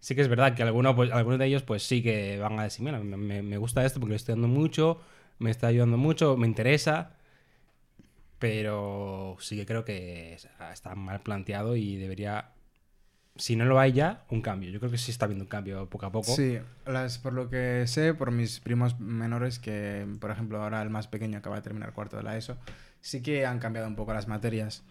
sí que es verdad que alguno, pues, algunos de ellos, pues sí que van a decir, mira, me, me- gusta esto porque le estoy dando mucho, me está ayudando mucho, me interesa. Pero sí que creo que está mal planteado y debería, si no lo hay ya, un cambio. Yo creo que sí está habiendo un cambio poco a poco. Sí, las, por lo que sé, por mis primos menores, que por ejemplo ahora el más pequeño acaba de terminar cuarto de la ESO, sí que han cambiado un poco las materias,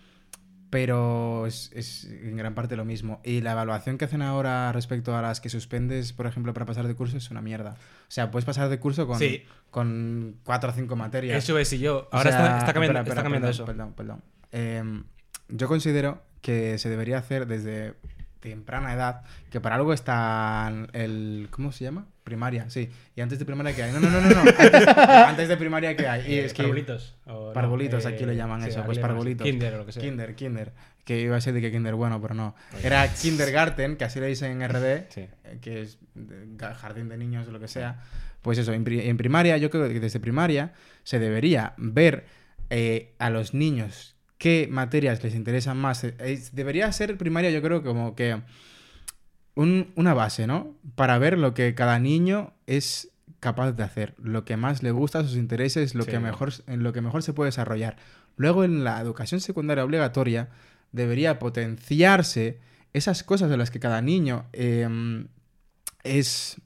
pero es, es en gran parte lo mismo. Y la evaluación que hacen ahora respecto a las que suspendes, por ejemplo, para pasar de curso es una mierda. O sea, puedes pasar de curso con, Sí. con cuatro o cinco materias. Eso es, y yo. O Ahora sea, está, está cambiando, espera, espera, está cambiando perdón, eso. Perdón, perdón. Em, yo considero que se debería hacer desde temprana edad, que para algo está el... ¿Cómo se llama? Primaria, sí. Y antes de primaria, ¿qué hay? No, no, no, no. no. Antes, antes de primaria, ¿qué hay? Y es que... Parvulitos. o no, eh, aquí le llaman sí, eso, pues llaman parvulitos. Kinder o lo que sea. Kinder, kinder. Que iba a ser de que kinder bueno, pero no. Era kindergarten, que así le dicen en RD, Sí. eh, que es jardín de niños o lo que sea. Pues eso, en, pri- en primaria, yo creo que desde primaria se debería ver eh, a los niños qué materias les interesan más. Eh, es- debería ser primaria, yo creo, como que un- una base, ¿no? Para ver lo que cada niño es capaz de hacer, lo que más le gusta, sus intereses, lo Sí. que mejor, en lo que mejor se puede desarrollar. Luego en la educación secundaria obligatoria debería potenciarse esas cosas de las que cada niño em, es,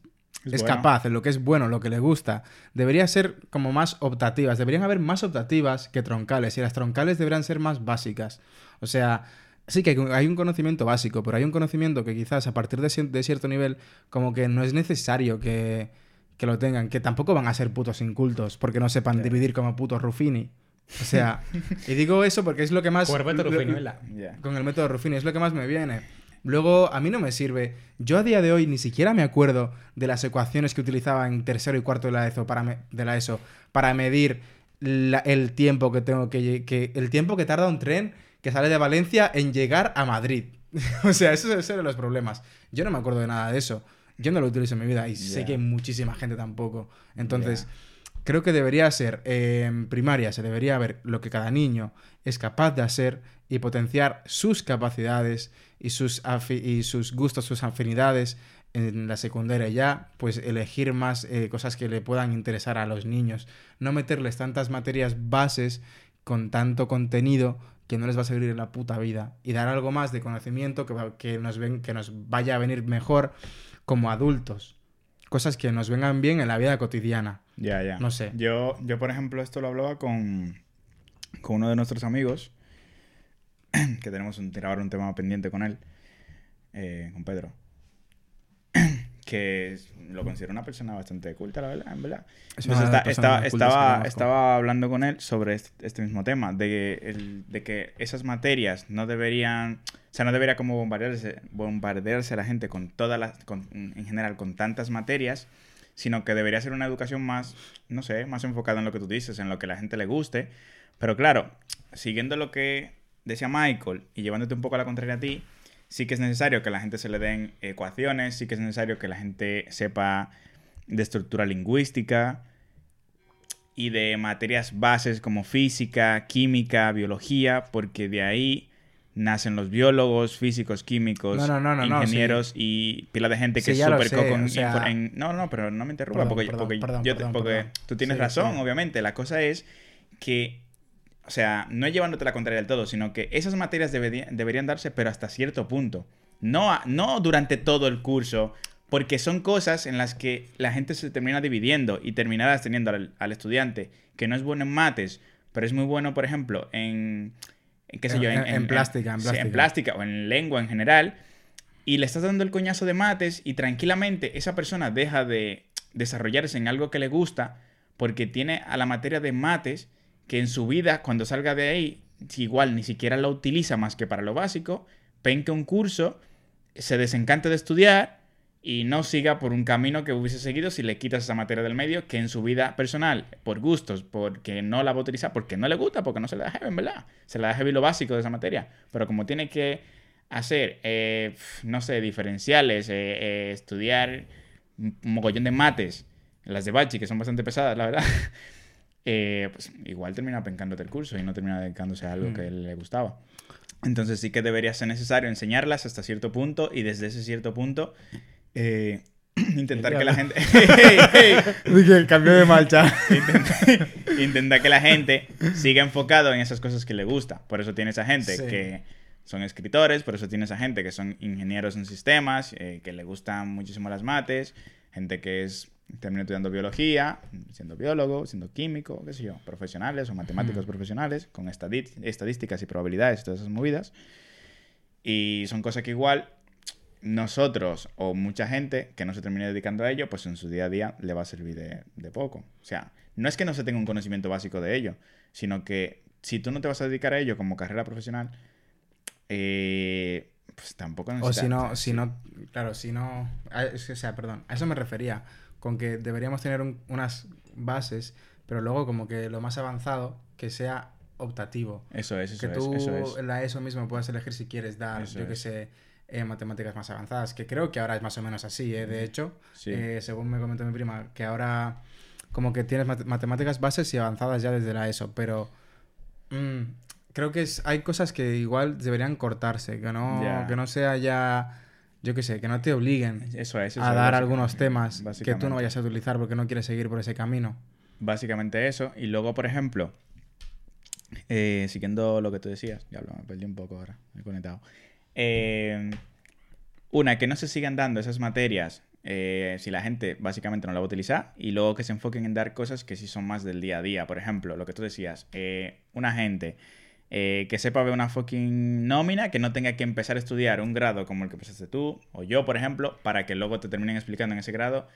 Es es bueno. capaz, en lo que es bueno, lo que le gusta. Debería ser como más optativas. Deberían haber más optativas que troncales y las troncales deberían ser más básicas. O sea, Sí, que hay un- hay un conocimiento básico, pero hay un conocimiento que quizás a partir de, de cierto nivel, como que no es necesario que, que lo tengan, que tampoco van a ser putos incultos porque no sepan dividir como putos Ruffini. O sea, <laughs> y digo eso porque es lo que más... Por Beto lo- Ruffini, lo- ¿verdad? Ya. con el método Ruffini, es lo que más me viene. Luego, a mí no me sirve. Yo a día de hoy ni siquiera me acuerdo de las ecuaciones que utilizaba en tercero y cuarto de la ESO para, me- de la ESO, para medir la- el tiempo que tengo que, que el tiempo que tarda un tren que sale de Valencia en llegar a Madrid. <laughs> o sea, esos eran los problemas. Yo no me acuerdo de nada de eso. Yo no lo utilizo en mi vida y sé que muchísima gente tampoco. Entonces, creo que debería ser, eh, en primaria se debería ver lo que cada niño es capaz de hacer y potenciar sus capacidades y sus, y sus gustos, sus afinidades. En la secundaria ya, pues elegir más eh, cosas que le puedan interesar a los niños. No meterles tantas materias bases con tanto contenido que no les va a servir en la puta vida. Y dar algo más de conocimiento que, que, nos, ven, que nos vaya a venir mejor como adultos. Cosas que nos vengan bien en la vida cotidiana. Ya, ya. No sé. Yo, yo, por ejemplo, esto lo hablaba con, con uno de nuestros amigos, <clears throat> que tenemos un, un tema pendiente con él, eh, con Pedro, que lo considero una persona bastante culta, la verdad, en verdad. Es Entonces está- estaba, estaba, estaba hablando con él sobre este, este mismo tema, de que, el- de que esas materias no deberían, o sea, no debería como bombardearse, bombardearse a la gente con todas las, con- en general, con tantas materias, sino que debería ser una educación más, no sé, más enfocada en lo que tú dices, en lo que la gente le guste. Pero claro, siguiendo lo que decía Michael y llevándote un poco a la contraria a ti, sí que es necesario que la gente se le den ecuaciones, sí que es necesario que la gente sepa de estructura lingüística y de materias bases como física, química, biología, porque de ahí nacen los biólogos, físicos, químicos, No, no, no, no, no, ingenieros y pila de gente que Sí, es súper coco en- o sea- info- en- No, no, pero no me interrumpa, Perdón, porque, perdón, porque perdón, yo te- perdón, porque perdón. tú tienes Sí, razón, obviamente. La cosa es que, o sea, no llevándote la contraria del todo, sino que esas materias debería- deberían darse, pero hasta cierto punto. No, a- no durante todo el curso, porque son cosas en las que la gente se termina dividiendo y terminarás teniendo al, al estudiante que no es bueno en mates, pero es muy bueno, por ejemplo, en, en qué sé En- yo, en- en plástica, en sí, en plástica. plástica o en lengua en general, y le estás dando el coñazo de mates y tranquilamente esa persona deja de desarrollarse en algo que le gusta porque tiene a la materia de mates que en su vida, cuando salga de ahí, igual ni siquiera la utiliza más que para lo básico, penque un curso, se desencante de estudiar y no siga por un camino que hubiese seguido si le quitas esa materia del medio que en su vida personal, por gustos, porque no la va a utilizar, porque no le gusta, porque no se la da heavy, verdad. Se la da heavy lo básico de esa materia. Pero como tiene que hacer, eh, no sé, diferenciales, eh, eh, estudiar un mogollón de mates, las de Bachi, que son bastante pesadas, la verdad, <laughs> eh, pues igual termina pencándote el curso y no termina dedicándose a algo Mm. que le gustaba. Entonces sí que debería ser necesario enseñarlas hasta cierto punto y desde ese cierto punto eh, <clears throat> intentar que la gente... <laughs> Dije, cambio de marcha. <laughs> intenta, intenta que la gente siga enfocado en esas cosas que le gusta. Por eso tiene esa gente Sí. que son escritores, por eso tiene esa gente que son ingenieros en sistemas, eh, que le gustan muchísimo las mates, gente que es termina estudiando biología, siendo biólogo, siendo químico, qué sé yo, profesionales o matemáticos profesionales, con estadísticas y probabilidades y todas esas movidas. Y son cosas que igual nosotros o mucha gente que no se termine dedicando a ello, pues en su día a día le va a servir de, de poco. O sea, no es que no se tenga un conocimiento básico de ello, sino que si tú no te vas a dedicar a ello como carrera profesional, eh, pues tampoco O necesitas- si no, si no, claro, si no, o sea, perdón, a eso me refería, con que deberíamos tener un- unas bases, pero luego como que lo más avanzado, que sea optativo. Eso es, eso que es, tú eso es. en la ESO mismo puedas elegir si quieres dar, Eso yo que sé, eh, matemáticas más avanzadas, que creo que ahora es más o menos así, ¿eh? de hecho, Sí. eh, según me comentó mi prima, que ahora como que tienes mat- matemáticas bases y avanzadas ya desde la ESO, pero mm, creo que es, hay cosas que igual deberían cortarse, que no, que no sea ya, yo qué sé, que no te obliguen Eso es, eso a dar algunos temas que tú no vayas a utilizar porque no quieres seguir por ese camino. Básicamente eso. Y luego, por ejemplo, eh, siguiendo lo que tú decías, ya me perdí un poco ahora, me he conectado. Eh, una, que no se sigan dando esas materias eh, si la gente básicamente no la va a utilizar y luego que se enfoquen en dar cosas que sí son más del día a día. Por ejemplo, lo que tú decías, eh, una gente eh, que sepa ver una fucking nómina, que no tenga que empezar a estudiar un grado como el que empezaste tú, o yo, por ejemplo, para que luego te terminen explicando en ese grado.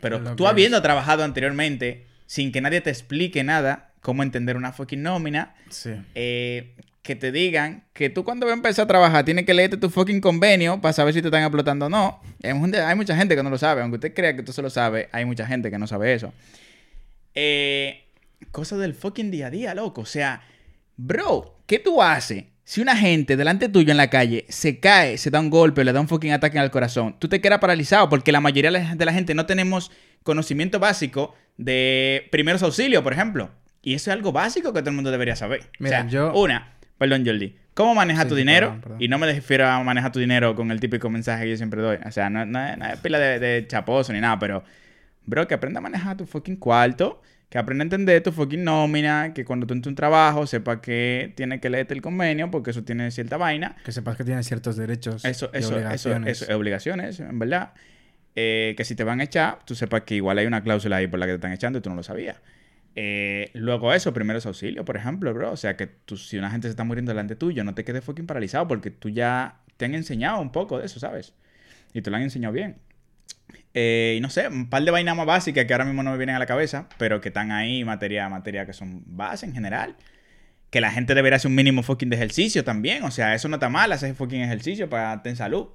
Pero Lo tú habiendo trabajado anteriormente, sin que nadie te explique nada, cómo entender una fucking nómina, Sí. eh, que te digan que tú cuando vas a empezar a trabajar tienes que leerte tu fucking convenio para saber si te están explotando o no. Hay mucha gente que no lo sabe. Aunque usted crea que tú se lo sabe, hay mucha gente que no sabe eso. Eh, cosas del fucking día a día, loco. O sea, bro, ¿qué tú haces? Si una gente delante tuyo en la calle se cae, se da un golpe, le da un fucking ataque al corazón, tú te quedas paralizado porque la mayoría de la- gente no tenemos conocimiento básico de primeros auxilios, por ejemplo. Y eso es algo básico que todo el mundo debería saber. Mira, o sea, yo- una, perdón, Jordi. ¿Cómo manejas Sí, tu dinero? perdón, perdón. Y no me refiero a manejar tu dinero con el típico mensaje que yo siempre doy. O sea, no, no es- no es pila de, de chaposo ni nada, pero, bro, que aprenda a manejar tu fucking cuarto, que aprenda a entender tu fucking nómina, que cuando tú entres un trabajo sepa que tiene que leerte el convenio, porque eso tiene cierta vaina. Que sepas que tienes ciertos derechos Eso, y eso, obligaciones. eso, es obligaciones, en verdad. Eh, que si te van a echar, tú sepas que igual hay una cláusula ahí por la que te están echando y tú no lo sabías. Eh, luego eso, primeros auxilios, por ejemplo, bro. O sea, que tú, si una gente se está muriendo delante tuyo, no te quedes fucking paralizado porque tú ya te han enseñado un poco de eso, ¿sabes? Y te lo han enseñado bien. Eh, y no sé, un par de vainas más básicas que ahora mismo no me vienen a la cabeza, pero que están ahí, materia, materia que son base en general. Que la gente debería hacer un mínimo fucking de ejercicio también. O sea, eso no está mal, hacer fucking ejercicio para estar en salud.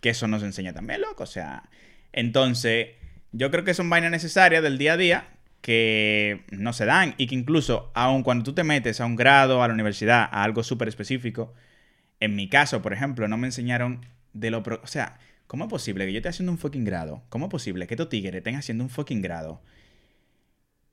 Que eso nos enseña también, loco. O sea, entonces, yo creo que son vainas necesarias del día a día que no se dan y que incluso, aun cuando tú te metes a un grado, a la universidad, a algo súper específico, en mi caso, por ejemplo, no me enseñaron de lo... O sea, ¿cómo es posible que yo esté haciendo un fucking grado? ¿Cómo es posible que estos tigres estén haciendo un fucking grado?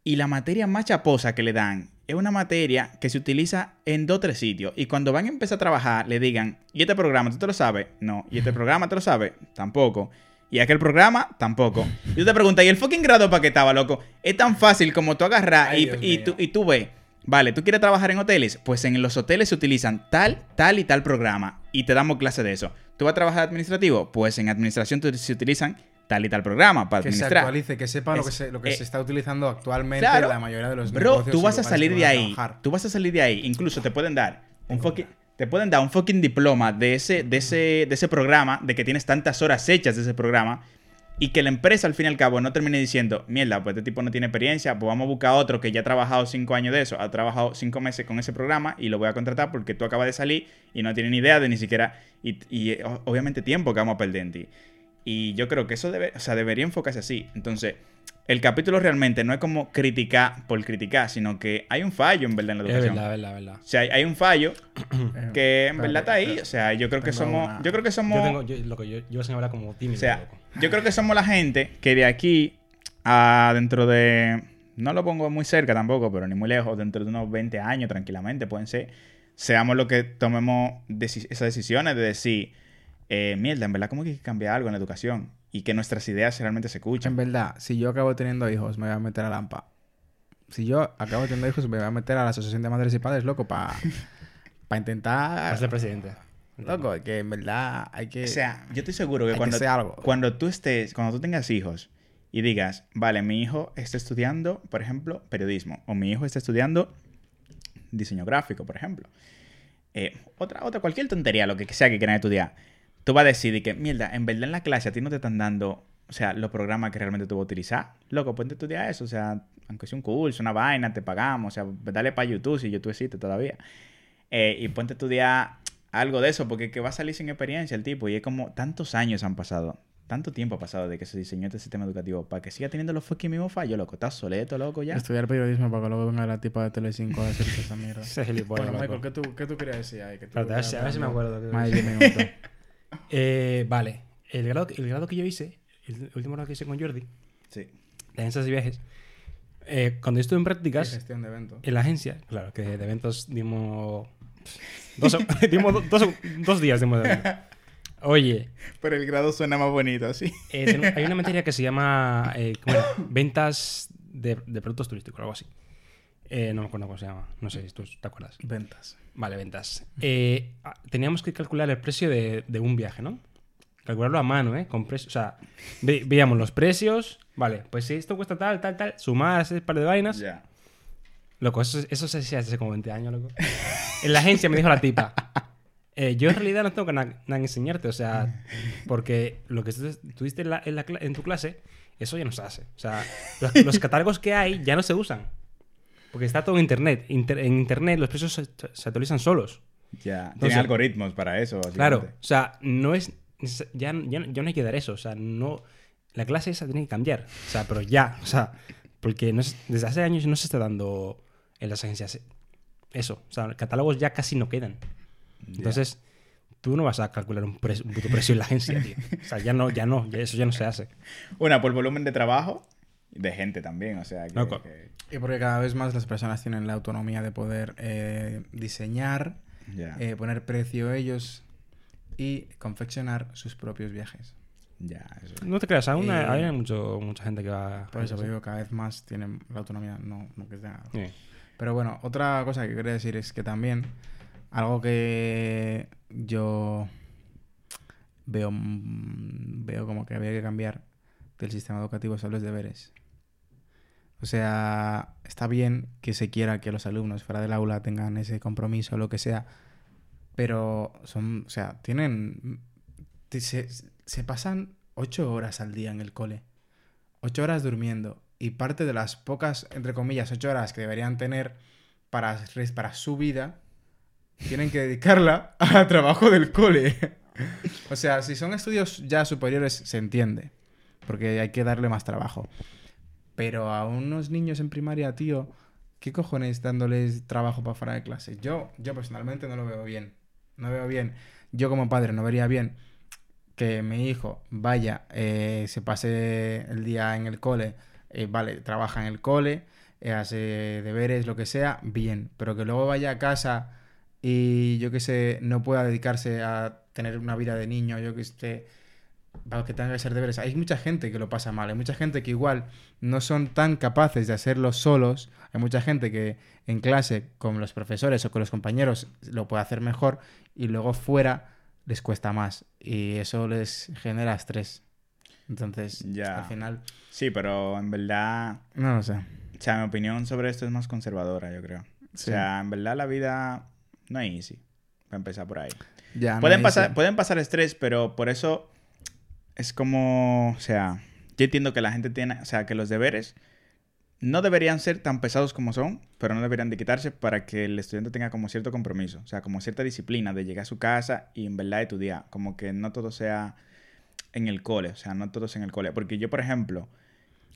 Y la materia más chaposa que le dan es una materia que se utiliza en dos o tres sitios. Y cuando van a empezar a trabajar, le digan, ¿y este programa tú te lo sabes? No. ¿Y este programa te lo sabes? Tampoco. ¿Y aquel programa? Tampoco. Y tú te preguntas, ¿y el fucking grado para qué estaba, loco? Es tan fácil como tú agarrar Ay, y, y tú, y tú ves, vale, ¿tú quieres trabajar en hoteles? Pues en los hoteles se utilizan tal, tal y tal programa. Y te damos clase de eso. ¿Tú vas a trabajar administrativo? Pues en administración se utilizan tal y tal programa para que se administrar. actualice, que sepa lo que, se, lo que eh, se está utilizando actualmente claro. la mayoría de los Bro, negocios tú y vas a salir de ahí. trabajar. Tú vas a salir de ahí. Incluso te pueden dar un fucking. Te pueden dar un fucking diploma de ese, de ese, de ese programa, de que tienes tantas horas hechas de ese programa, y que la empresa al fin y al cabo no termine diciendo, mierda, pues este tipo no tiene experiencia, pues vamos a buscar otro que ya ha trabajado cinco años de eso, ha trabajado cinco meses con ese programa y lo voy a contratar porque tú acabas de salir y no tienes ni idea de ni siquiera, y, y, obviamente tiempo que vamos a perder en ti. Y yo creo que eso debe, o sea, debería enfocarse así. Entonces, el capítulo realmente no es como criticar por criticar, sino que hay un fallo en verdad en la Es educación. verdad, verdad, verdad. O sea, hay, hay un fallo <clears throat> que en verdad está ahí. O sea, yo creo que Tengo somos. una- Yo creo que somos. Yo tengo, yo, loco, yo, yo sin hablar como tímido. o sea, loco. yo creo que somos la gente que de aquí a dentro de. No lo pongo muy cerca tampoco, pero ni muy lejos, dentro de unos 20 años tranquilamente, pueden ser. Seamos los que tomemos deci- esas decisiones de decir, eh, mierda, en verdad, ¿cómo que hay que cambiar algo en la educación? Y que nuestras ideas realmente se En escuchen. verdad, si yo acabo teniendo hijos, me voy a meter a Lampa. Si yo acabo teniendo hijos, me voy a meter a la Asociación de Madres y Padres, loco, <laughs> para Para intentar... ser presidente. Loco, que en verdad hay que... O sea, yo estoy seguro que hay cuando, algo. cuando tú estés, cuando tú tengas hijos y digas, vale, mi hijo está estudiando, por ejemplo, periodismo, o mi hijo está estudiando diseño gráfico, por ejemplo. Eh, otra, otra, cualquier tontería, lo que sea que quieran estudiar. Tú vas a decir que, mierda, en verdad en la clase a ti no te están dando, o sea, los programas que realmente tú vas a utilizar. Loco, ponte a estudiar eso, o sea, aunque sea un curso, una vaina, te pagamos, o sea, dale para YouTube si YouTube existe todavía. Eh, y ponte a estudiar algo de eso, porque que va a salir sin experiencia el tipo. Y es como tantos años han pasado, tanto tiempo ha pasado de que se diseñó este sistema educativo para que siga teniendo los fucking mismos fallos, loco. Estás soleto, loco, ya. Estudiar periodismo para que luego venga la tipa de Telecinco a decirte esa mierda. <laughs> Bueno, loco. Michael, ¿qué tú, ¿qué tú querías decir ahí? Que tú a ver si- a ver si me acuerdo. qué- Más de 10 minutos. Eh, vale. El grado, el grado que yo hice, el último grado que hice con Jordi, Sí. de agencias de viajes, eh, cuando yo estuve en Y prácticas gestión de eventos. en la agencia, claro, que de eventos dimos. Dos, <laughs> dimos do- dos, dos días dimos de evento. Oye, Pero el grado suena más bonito, así. eh, hay una materia que se llama eh, ¿cómo era? ventas de, de productos turísticos, algo así. Eh, no me acuerdo cómo se llama. No sé si tú te acuerdas. Ventas. Vale, ventas. Eh, teníamos que calcular el precio de, de un viaje, ¿no? Calcularlo a mano, ¿eh? Con precios. O sea, ve- veíamos los precios. Vale, pues si esto cuesta tal, tal, tal. Sumar ese par de vainas. Ya. Loco, eso, eso se hacía hace como 20 años, loco. En la agencia me dijo la tipa. eh, yo en realidad no tengo que na- nada que enseñarte, o sea, porque lo que tú tuviste en, la- en la cla- en tu clase, eso ya no se hace. O sea, los, los catálogos que hay ya no se usan. Porque está todo en internet. Inter- en internet los precios se, se actualizan solos. Ya. Entonces- Tienen algoritmos para eso. Claro, o sea, no es. Ya, ya, ya no hay que dar eso. O sea, no. La clase esa tiene que cambiar. O sea, pero ya. O sea, porque no es- desde hace años no se está dando en las agencias eso. O sea, catálogos ya casi no quedan. Entonces, tú no vas a calcular un, pre- un puto precio en la agencia, tío. O sea, ya no, ya no. ya eso ya no se hace. Una, por volumen de trabajo de gente también, o sea, que... Y porque cada vez más las personas tienen la autonomía de poder eh, diseñar, eh, poner precio ellos y confeccionar sus propios viajes. ya, eso. No te creas, aún hay, Eh, hay mucho, mucha gente que va. Por eso digo, cada vez más tienen la autonomía, no, no que sea... Sí. Pero bueno, otra cosa que quería decir es que también algo que yo veo, mm, veo como que había que cambiar del sistema educativo son los deberes. O sea, está bien que se quiera que los alumnos fuera del aula tengan ese compromiso o lo que sea, pero son, o sea, tienen, se, pasan ocho horas al día en el cole, ocho horas durmiendo y parte de las pocas, entre comillas, ocho horas que deberían tener para, para su vida, tienen que dedicarla <laughs> al trabajo del cole. <laughs> o sea, si son estudios ya superiores, se entiende, porque hay que darle más trabajo. Pero a unos niños en primaria, tío, ¿qué cojones dándoles trabajo para fuera de clase? Yo, yo personalmente no lo veo bien. No veo bien. Yo como padre no vería bien que mi hijo vaya, eh, se pase el día en el cole, eh, vale, trabaja en el cole, eh, hace deberes, lo que sea, bien. Pero que luego vaya a casa y yo que sé, no pueda dedicarse a tener una vida de niño, yo que sé, para que tenga que hacer deberes. Hay mucha gente que lo pasa mal, hay mucha gente que igual no son tan capaces de hacerlo solos, hay mucha gente que en clase con los profesores o con los compañeros lo puede hacer mejor y luego fuera les cuesta más y eso les genera estrés. Entonces, Ya. al final, Sí, pero en verdad, no lo sé. o sea, mi opinión sobre esto es más conservadora, yo creo. O Sí. sea, en verdad la vida no es easy, para empezar por ahí. Ya, no pueden, dice- pasar, pueden pasar estrés, pero por eso es como, o sea, yo entiendo que la gente tiene, o sea, que los deberes no deberían ser tan pesados como son, pero no deberían de quitarse para que el estudiante tenga como cierto compromiso, o sea, como cierta disciplina de llegar a su casa y en verdad estudiar, como que no todo sea en el cole, o sea, no todo sea en el cole, porque yo, por ejemplo,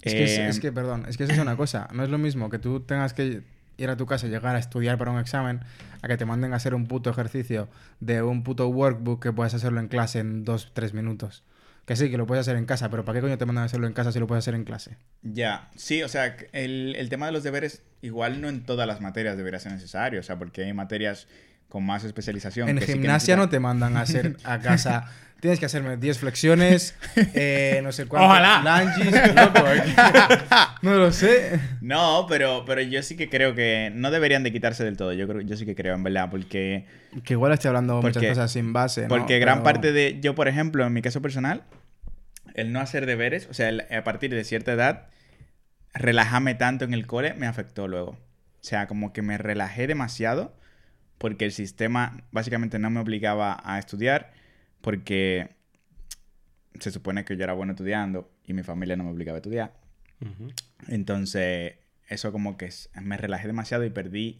Es que, es, eh, es que, perdón, es que eso es una cosa. No es lo mismo que tú tengas que ir a tu casa y llegar a estudiar para un examen a que te manden a hacer un puto ejercicio de un puto workbook que puedes hacerlo en clase en dos, tres minutos. Que sí, que lo puedes hacer en casa, pero ¿para qué coño te mandan a hacerlo en casa si lo puedes hacer en clase? Ya, sí, o sea, el, el tema de los deberes, igual no en todas las materias debería ser necesario, o sea, porque hay materias con más especialización. En que sí que gimnasia no te mandan a hacer a <laughs> casa. Tienes que hacerme 10 flexiones, eh, no sé cuánto. Ojalá. lunges, eh. <laughs> no lo sé. No, pero, pero yo sí que creo que no deberían de quitarse del todo. Yo creo, yo sí que creo, en verdad, porque, Que igual estoy hablando muchas Porque- cosas sin base. ¿no? porque gran Pero- parte de, yo por ejemplo, en mi caso personal, el no hacer deberes, o sea, el- a partir de cierta edad, relajarme tanto en el cole me afectó luego. O sea, como que me relajé demasiado porque el sistema básicamente no me obligaba a estudiar porque se supone que yo era bueno estudiando y mi familia no me obligaba a estudiar. Entonces, eso como que me relajé demasiado y perdí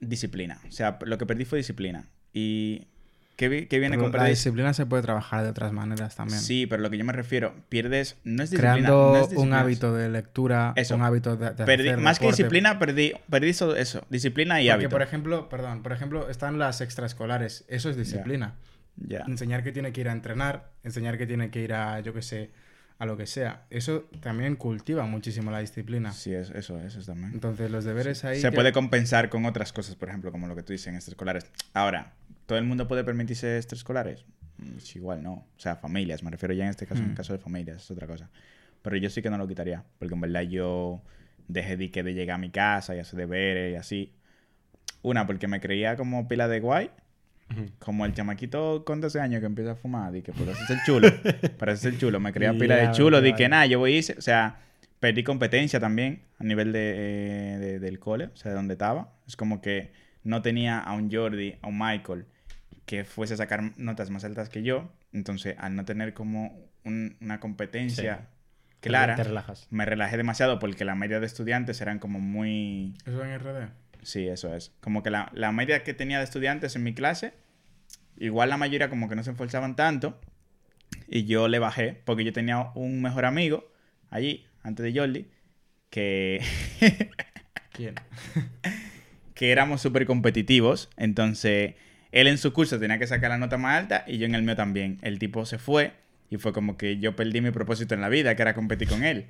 disciplina. O sea, lo que perdí fue disciplina. Y ¿qué, vi- qué viene Pero con la perder? disciplina se puede trabajar de otras maneras también. Sí, pero lo que yo me refiero, pierdes, no es disciplina. Creando no es un hábito de lectura, Eso. un hábito de, de Perdí- hacer más que disciplina, perdí, perdí eso, eso, disciplina y Porque, hábito. por ejemplo, perdón, por ejemplo, están las extraescolares. Eso es disciplina. Enseñar que tiene que ir a entrenar, enseñar que tiene que ir a, yo qué sé, a lo que sea. Eso también cultiva muchísimo la disciplina. Sí, eso, eso, eso también. Entonces, los deberes ahí. Se que- puede compensar con otras cosas, por ejemplo, como lo que tú dices en extraescolares. Ahora, ¿todo el mundo puede permitirse extraescolares? Mm, es igual no. O sea, familias, me refiero ya en este caso, en el caso de familias, es otra cosa. Pero yo sí que no lo quitaría, porque en verdad yo dejé de que de llegar a mi casa y hacer deberes y así. Una, porque me creía como pila de guay, Como el chamaquito con 12 años que empieza a fumar, di que por eso es el chulo. <laughs> Para eso es el chulo. Me creía pila de chulo, di que nada, yo voy a irse. O sea, perdí competencia también a nivel de, eh, de- del cole, o sea, de donde estaba. Es como que no tenía a un Jordi, a un Michael, que fuese a sacar notas más altas que yo. Entonces, al no tener como un- una competencia Te- clara, Te relajas. me relajé demasiado porque la media de estudiantes eran como muy... ¿Eso en RD? Sí, eso es. Como que la, la media que tenía de estudiantes en mi clase, igual la mayoría como que no se esforzaban tanto. Y yo le bajé porque yo tenía un mejor amigo allí, antes de Jordi, que, <laughs> ¿Quién? <laughs> que éramos súper competitivos. Entonces, él en su curso tenía que sacar la nota más alta y yo en el mío también. El tipo se fue y fue como que yo perdí mi propósito en la vida, que era competir con él.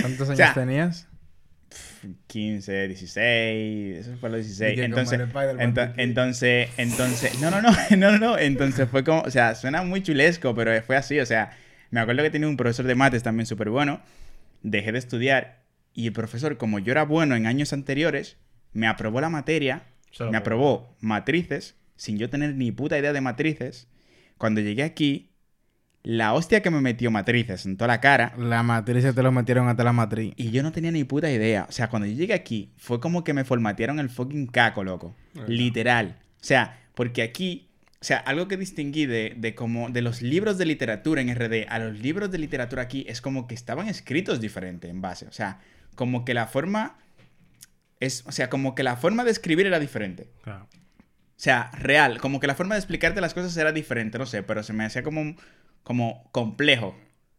¿Cuántos <laughs> años sea, tenías? 15, 16, eso fue a los 16. Y que como Entonces, ento- entonces, entonces, no, no, no, <laughs> no, no, no, entonces fue como, o sea, suena muy chulesco, pero fue así, o sea, me acuerdo que tenía un profesor de mates también súper bueno, dejé de estudiar y el profesor, como yo era bueno en años anteriores, me aprobó la materia, Solo me aprobó matrices, sin yo tener ni puta idea de matrices. Cuando llegué aquí, la hostia que me metió matrices en toda la cara, La matriz se te lo metieron hasta la matriz. y yo no tenía ni puta idea. O sea, cuando yo llegué aquí, fue como que me formatearon el fucking caco, loco. Literal. O sea, porque aquí, o sea, algo que distinguí de, de como de los libros de literatura en RD a los libros de literatura aquí es como que estaban escritos diferente en base. O sea, como que la forma es, o sea, como que la forma de escribir era diferente. Claro. O sea, real, como que la forma de explicarte las cosas era diferente, no sé, pero se me hacía como, como complejo.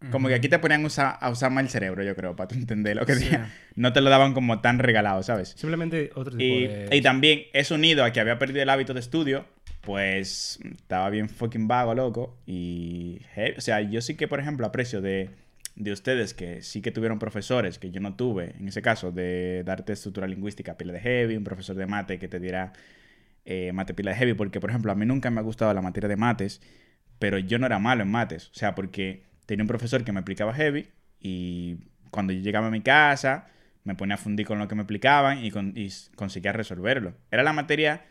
Como que aquí te ponían a usar, a usar más el cerebro, yo creo, para tú entender lo que Sí. decía. No te lo daban como tan regalado, ¿sabes? Simplemente otro tipo Y, de... y también, eso unido a que había perdido el hábito de estudio, pues estaba bien fucking vago, loco. Y, hey, o sea, yo sí que, por ejemplo, aprecio de, de ustedes que sí que tuvieron profesores, que yo no tuve, en ese caso, de darte estructura lingüística pila de heavy, un profesor de mate que te diera eh, mate pila de heavy, porque, por ejemplo, a mí nunca me ha gustado la materia de mates, pero yo no era malo en mates, o sea, porque tenía un profesor que me explicaba heavy y cuando yo llegaba a mi casa me ponía a fundir con lo que me explicaban y, con- conseguía resolverlo. Era la materia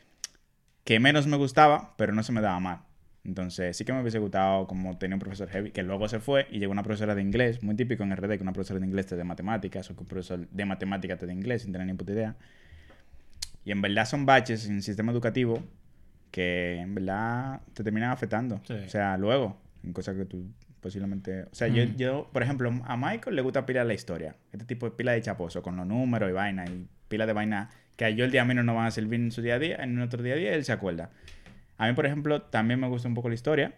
que menos me gustaba, pero no se me daba mal. Entonces sí que me hubiese gustado como tener un profesor heavy, que luego se fue y llegó una profesora de inglés, muy típico en RD, que una profesora de inglés te de matemáticas o que un profesor de matemáticas te de inglés sin tener ni puta idea. Y en verdad son baches en el sistema educativo que en verdad te terminan afectando. Sí. O sea, luego, en cosas que tú posiblemente... O sea, yo, yo, por ejemplo, a Michael le gusta pila la historia. Este tipo de pila de chaposo, con los números y vaina, y pila de vaina que a yo el día menos no van a servir en su día a día, en otro día a día él se acuerda. A mí, por ejemplo, también me gusta un poco la historia.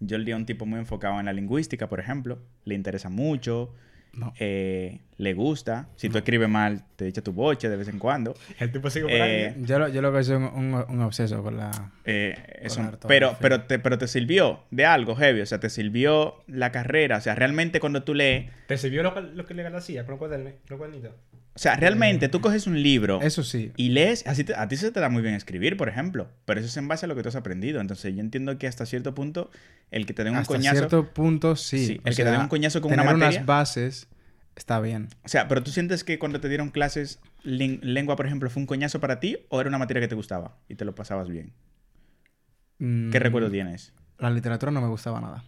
Yo el día un tipo muy enfocado en la lingüística, por ejemplo. Le interesa mucho. No. eh, le gusta. Si tú escribes mal, te echa tu boche de vez en cuando. El tipo sigue por Eh, ahí. Yo lo, yo lo que soy un, un, un obseso con la... Eh, eso- la ortografía. pero, pero, te, pero te sirvió de algo heavy, o sea, te sirvió la carrera, o sea, realmente cuando tú lees, ¿Te sirvió lo, lo que le hacía con los cuadernitos? o sea, realmente tú coges un libro Eso sí. y lees, así te- a ti se te da muy bien escribir, por ejemplo, pero eso es en base a lo que tú has aprendido, entonces yo entiendo que hasta cierto punto el que te den un Hasta coñazo, cierto punto sí. Sí, O el que te dé un coñazo con una tener materia. unas bases está bien. o sea, pero tú sientes que cuando te dieron clases lengua, por ejemplo, fue un coñazo para ti o era una materia que te gustaba y te lo pasabas bien. ¿Qué Mm, recuerdo tienes? La literatura no me gustaba nada.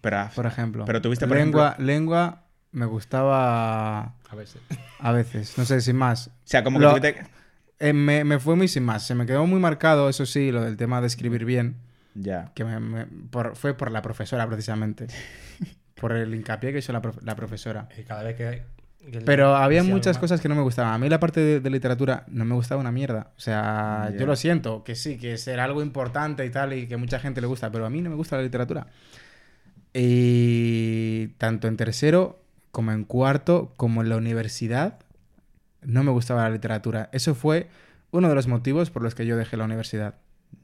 Pero, Por ejemplo. pero tuviste, por lengua, lengua me gustaba A veces. a veces. No sé, sin más. o sea, como Lo- que tuviste... Eh, me, me fue muy sin más. Se me quedó muy marcado, eso sí, lo del tema de escribir bien. Ya. Que me- me- por- fue por la profesora, precisamente. <laughs> por el hincapié que hizo la, prof- la profesora. Y cada vez que... que Pero había muchas cosas que no me gustaban. A mí la parte de, de literatura no me gustaba una mierda. O sea, Ya. yo lo siento, que sí, que será algo importante y tal, y que mucha gente le gusta, pero a mí no me gusta la literatura. Y tanto en tercero, como en cuarto, como en la universidad, no me gustaba la literatura. Eso fue uno de los motivos por los que yo dejé la universidad.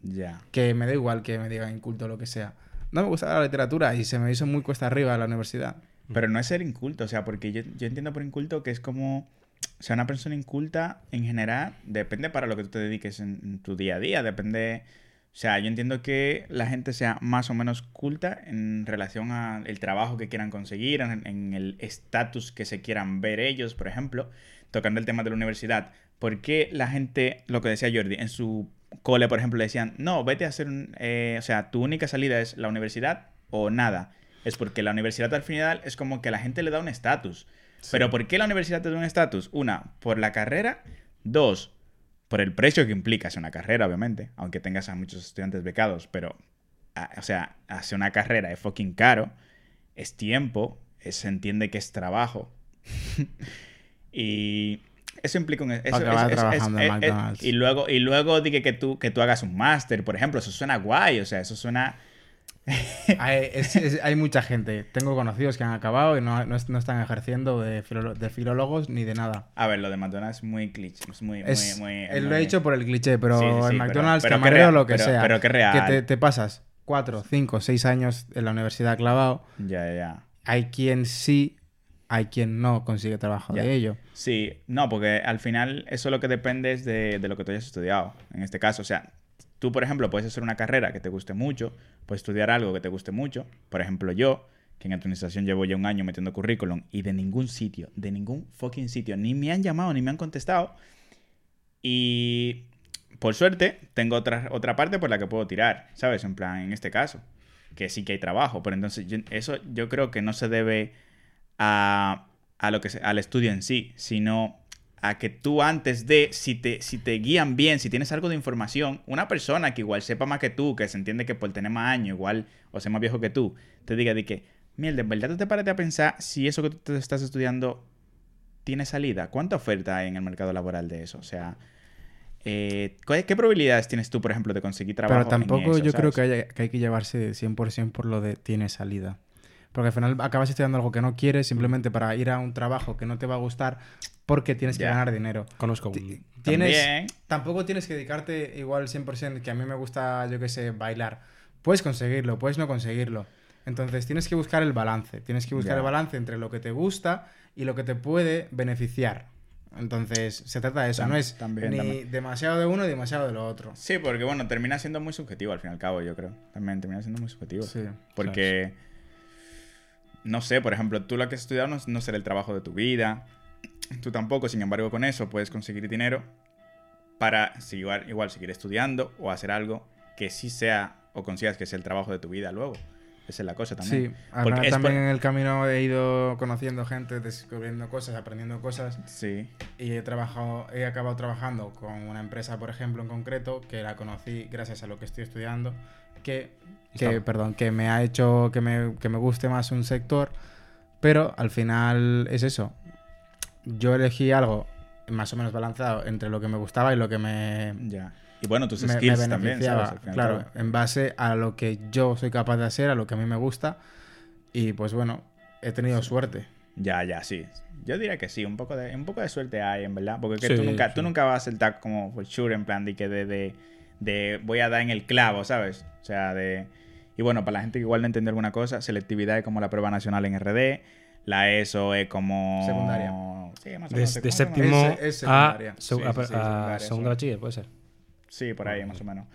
Ya. Que me da igual que me digan inculto o lo que sea. No me gustaba la literatura y se me hizo muy cuesta arriba la universidad. Pero no es ser inculto, o sea, porque yo, yo entiendo por inculto que es como, o sea, una persona inculta en general depende para lo que tú te dediques en, tu día a día, depende, o sea, yo entiendo que la gente sea más o menos culta en relación al trabajo que quieran conseguir, en, en el estatus que se quieran ver ellos, por ejemplo, tocando el tema de la universidad. ¿Por qué la gente, lo que decía Jordi, en su cole, por ejemplo, le decían, no, vete a hacer, un, eh, o sea, tu única salida es la universidad o nada? es porque la universidad al final es como que la gente le da un estatus. Pero ¿por qué la universidad te da un estatus? Una, por la carrera. Dos, por el precio que implica hacer una carrera, obviamente. Aunque tengas a muchos estudiantes becados. Pero, a- o sea, hacer una carrera es fucking caro. Es tiempo. es- se entiende que es trabajo. <laughs> y eso implica un... Eso, acabar es- es- trabajando en es- es- McDonald's. y luego, y luego dije que tú, que tú hagas un máster, por ejemplo. Eso suena guay. O sea, eso suena... <laughs> Hay, es- es- hay mucha gente. Tengo conocidos que han acabado y no, no es- no están ejerciendo de, filolo- de filólogos ni de nada. A ver, lo de McDonald's es muy cliché. Es muy, Es, muy, muy, él lo he dicho por el cliché, pero Sí, sí, sí, en pero- McDonald's, pero que camarero, real, lo que pero- sea. pero que real. te, te pasas cuatro, cinco, seis años en la universidad clavado. Ya, ya, ya. Hay quien sí, hay quien no consigue trabajo de ello. Sí, no, porque al final eso lo que depende es de, de lo que tú hayas estudiado. En este caso, o sea, tú, por ejemplo, puedes hacer una carrera que te guste mucho, puedes estudiar algo que te guste mucho. Por ejemplo, yo, que en administración llevo ya un año metiendo currículum y de ningún sitio, de ningún fucking sitio, ni me han llamado ni me han contestado. Y por suerte, tengo otra, otra parte por la que puedo tirar, ¿sabes? En plan, en este caso, que sí que hay trabajo. Pero entonces, yo- eso yo creo que no se debe a, a lo que al estudio en sí, sino a que tú antes de, si te, si te guían bien, si tienes algo de información, una persona que igual sepa más que tú, que se entiende que por tener más años, igual, o sea más viejo que tú, te diga de que, mierda, ¿en verdad tú te paraste a pensar si eso que tú te estás estudiando tiene salida? ¿Cuánta oferta hay en el mercado laboral de eso? O sea, eh, ¿cuál- ¿qué probabilidades tienes tú, por ejemplo, de conseguir trabajo? Pero tampoco en eso, yo creo que, haya- que hay que llevarse 100% por lo de tiene salida. Porque al final acabas estudiando algo que no quieres simplemente para ir a un trabajo que no te va a gustar porque tienes que ganar dinero. Conozco un... Tienes, También. tampoco tienes que dedicarte igual 100%, que a mí me gusta, yo qué sé, bailar. Puedes conseguirlo, puedes no conseguirlo. Entonces tienes que buscar el balance. Tienes que buscar el balance entre lo que te gusta y lo que te puede beneficiar. Entonces se trata de eso. No es también, ni también. demasiado de uno y demasiado de lo otro. Sí, porque bueno, termina siendo muy subjetivo al fin y al cabo, yo creo. También termina siendo muy subjetivo. Sí. Porque, no sé, por ejemplo, tú lo que has estudiado no, no será el trabajo de tu vida. Tú tampoco, sin embargo, con eso puedes conseguir dinero para si igual, igual seguir estudiando o hacer algo que sí sea o consigas que sea el trabajo de tu vida luego. Esa es la cosa también. Sí, Porque es también por- en el camino he ido conociendo gente, descubriendo cosas, aprendiendo cosas Sí, y he trabajado, he acabado trabajando con una empresa, por ejemplo, en concreto, que la conocí gracias a lo que estoy estudiando, que, que perdón, que me ha hecho que me, que me guste más un sector, pero al final es eso. Yo elegí algo más o menos balanceado entre lo que me gustaba y lo que me, ya. Y bueno, tus me- me skills también, beneficiaba, ¿sabes? Al fin y al claro, en base a lo que yo soy capaz de hacer, a lo que a mí me gusta. Y pues bueno, he tenido suerte. Ya, ya, sí. Yo diría que sí, un poco de, un poco de suerte hay, en verdad. Porque que Sí, tú, nunca, sí. tú nunca vas a saltar como for sure, en plan de que de, de, de voy a dar en el clavo, ¿sabes? O sea, de... Y bueno, para la gente que igual no entiende alguna cosa, selectividad es como la prueba nacional en RD, la ESO es como... Secundaria. Sí, más o De, menos. de séptimo Es- es a, Sí, a- sí, sí, a secundaria, segundo bachiller, puede ser. Sí, por ahí, más o menos.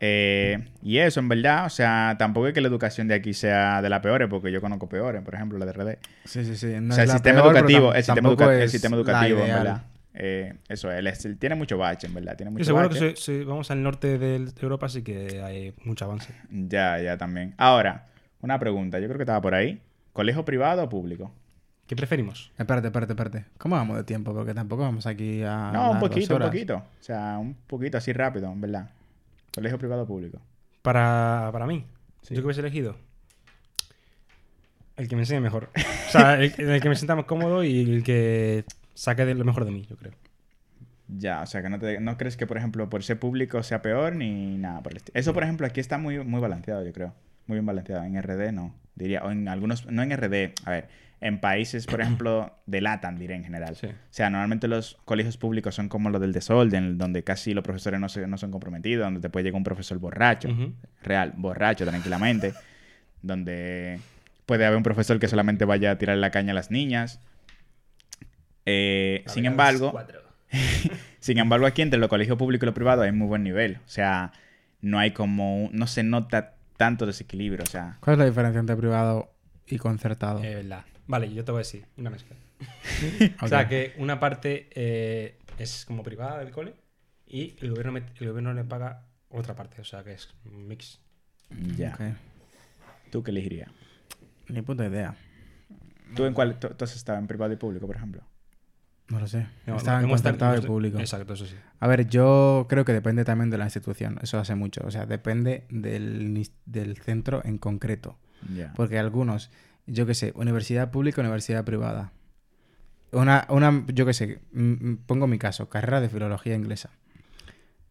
Eh, y eso, en verdad, o sea, tampoco es que la educación de aquí sea de las peores, porque yo conozco peores, por ejemplo, la de RD. Sí, sí, sí. No o sea, es el la sistema peor, educativo, el sistema, tampoco educa- el sistema educativo, en verdad. Eh, eso es, él es- él tiene mucho bache, en verdad. Tiene mucho Yo seguro bache. que si, si vamos al norte de Europa sí que hay mucho avance. Ya, ya también. Ahora, una pregunta, yo creo que estaba por ahí. ¿Colegio privado o público? ¿Qué preferimos? Espérate, espérate, espérate. ¿Cómo vamos de tiempo? Porque tampoco vamos aquí a. no, un poquito, un poquito. O sea, un poquito así rápido, en verdad. ¿Colegio privado o público? Para, para mí, Sí. yo que hubiese elegido el que me enseñe mejor. O sea, el, el que me sienta más cómodo y el que saque de lo mejor de mí, yo creo. Ya, o sea, que no, te, no crees que, por ejemplo, por ser público sea peor ni nada por el estilo. Eso, por ejemplo, aquí está muy, muy balanceado, yo creo. Muy bien balanceado. En RD no, diría. O en algunos, no en RD, a ver, en países, por ejemplo, <clears throat> de LATAM, diré en general. Sí. O sea, normalmente los colegios públicos son como los del desorden, donde casi los profesores no, se, no son comprometidos, donde te puede llegar un profesor borracho, real, borracho, tranquilamente, donde puede haber un profesor que solamente vaya a tirar la caña a las niñas. Eh, sin embargo, <laughs> sin embargo, aquí entre los colegios públicos y los privados hay muy buen nivel. O sea, no hay como, un- no se nota tanto desequilibrio. O sea, ¿Cuál es la diferencia entre privado y concertado? Eh, verdad. Vale, yo te voy a decir una mezcla. <laughs> O sea, que una parte eh, es como privada del cole y el gobierno, el gobierno le paga otra parte. O sea, que es un mix. ya. ¿Tú qué elegirías? Ni puta idea. ¿Tú en cuál? ¿Tú, tú has estado en privado y público, por ejemplo? No lo sé. No, Estaba en hemos hemos- público. Exacto, eso sí. A ver, yo creo que depende también de la institución. Eso hace mucho. O sea, depende del, del centro en concreto. Porque algunos, yo qué sé, universidad pública, universidad privada. Una, una yo qué sé, pongo mi caso, carrera de filología inglesa.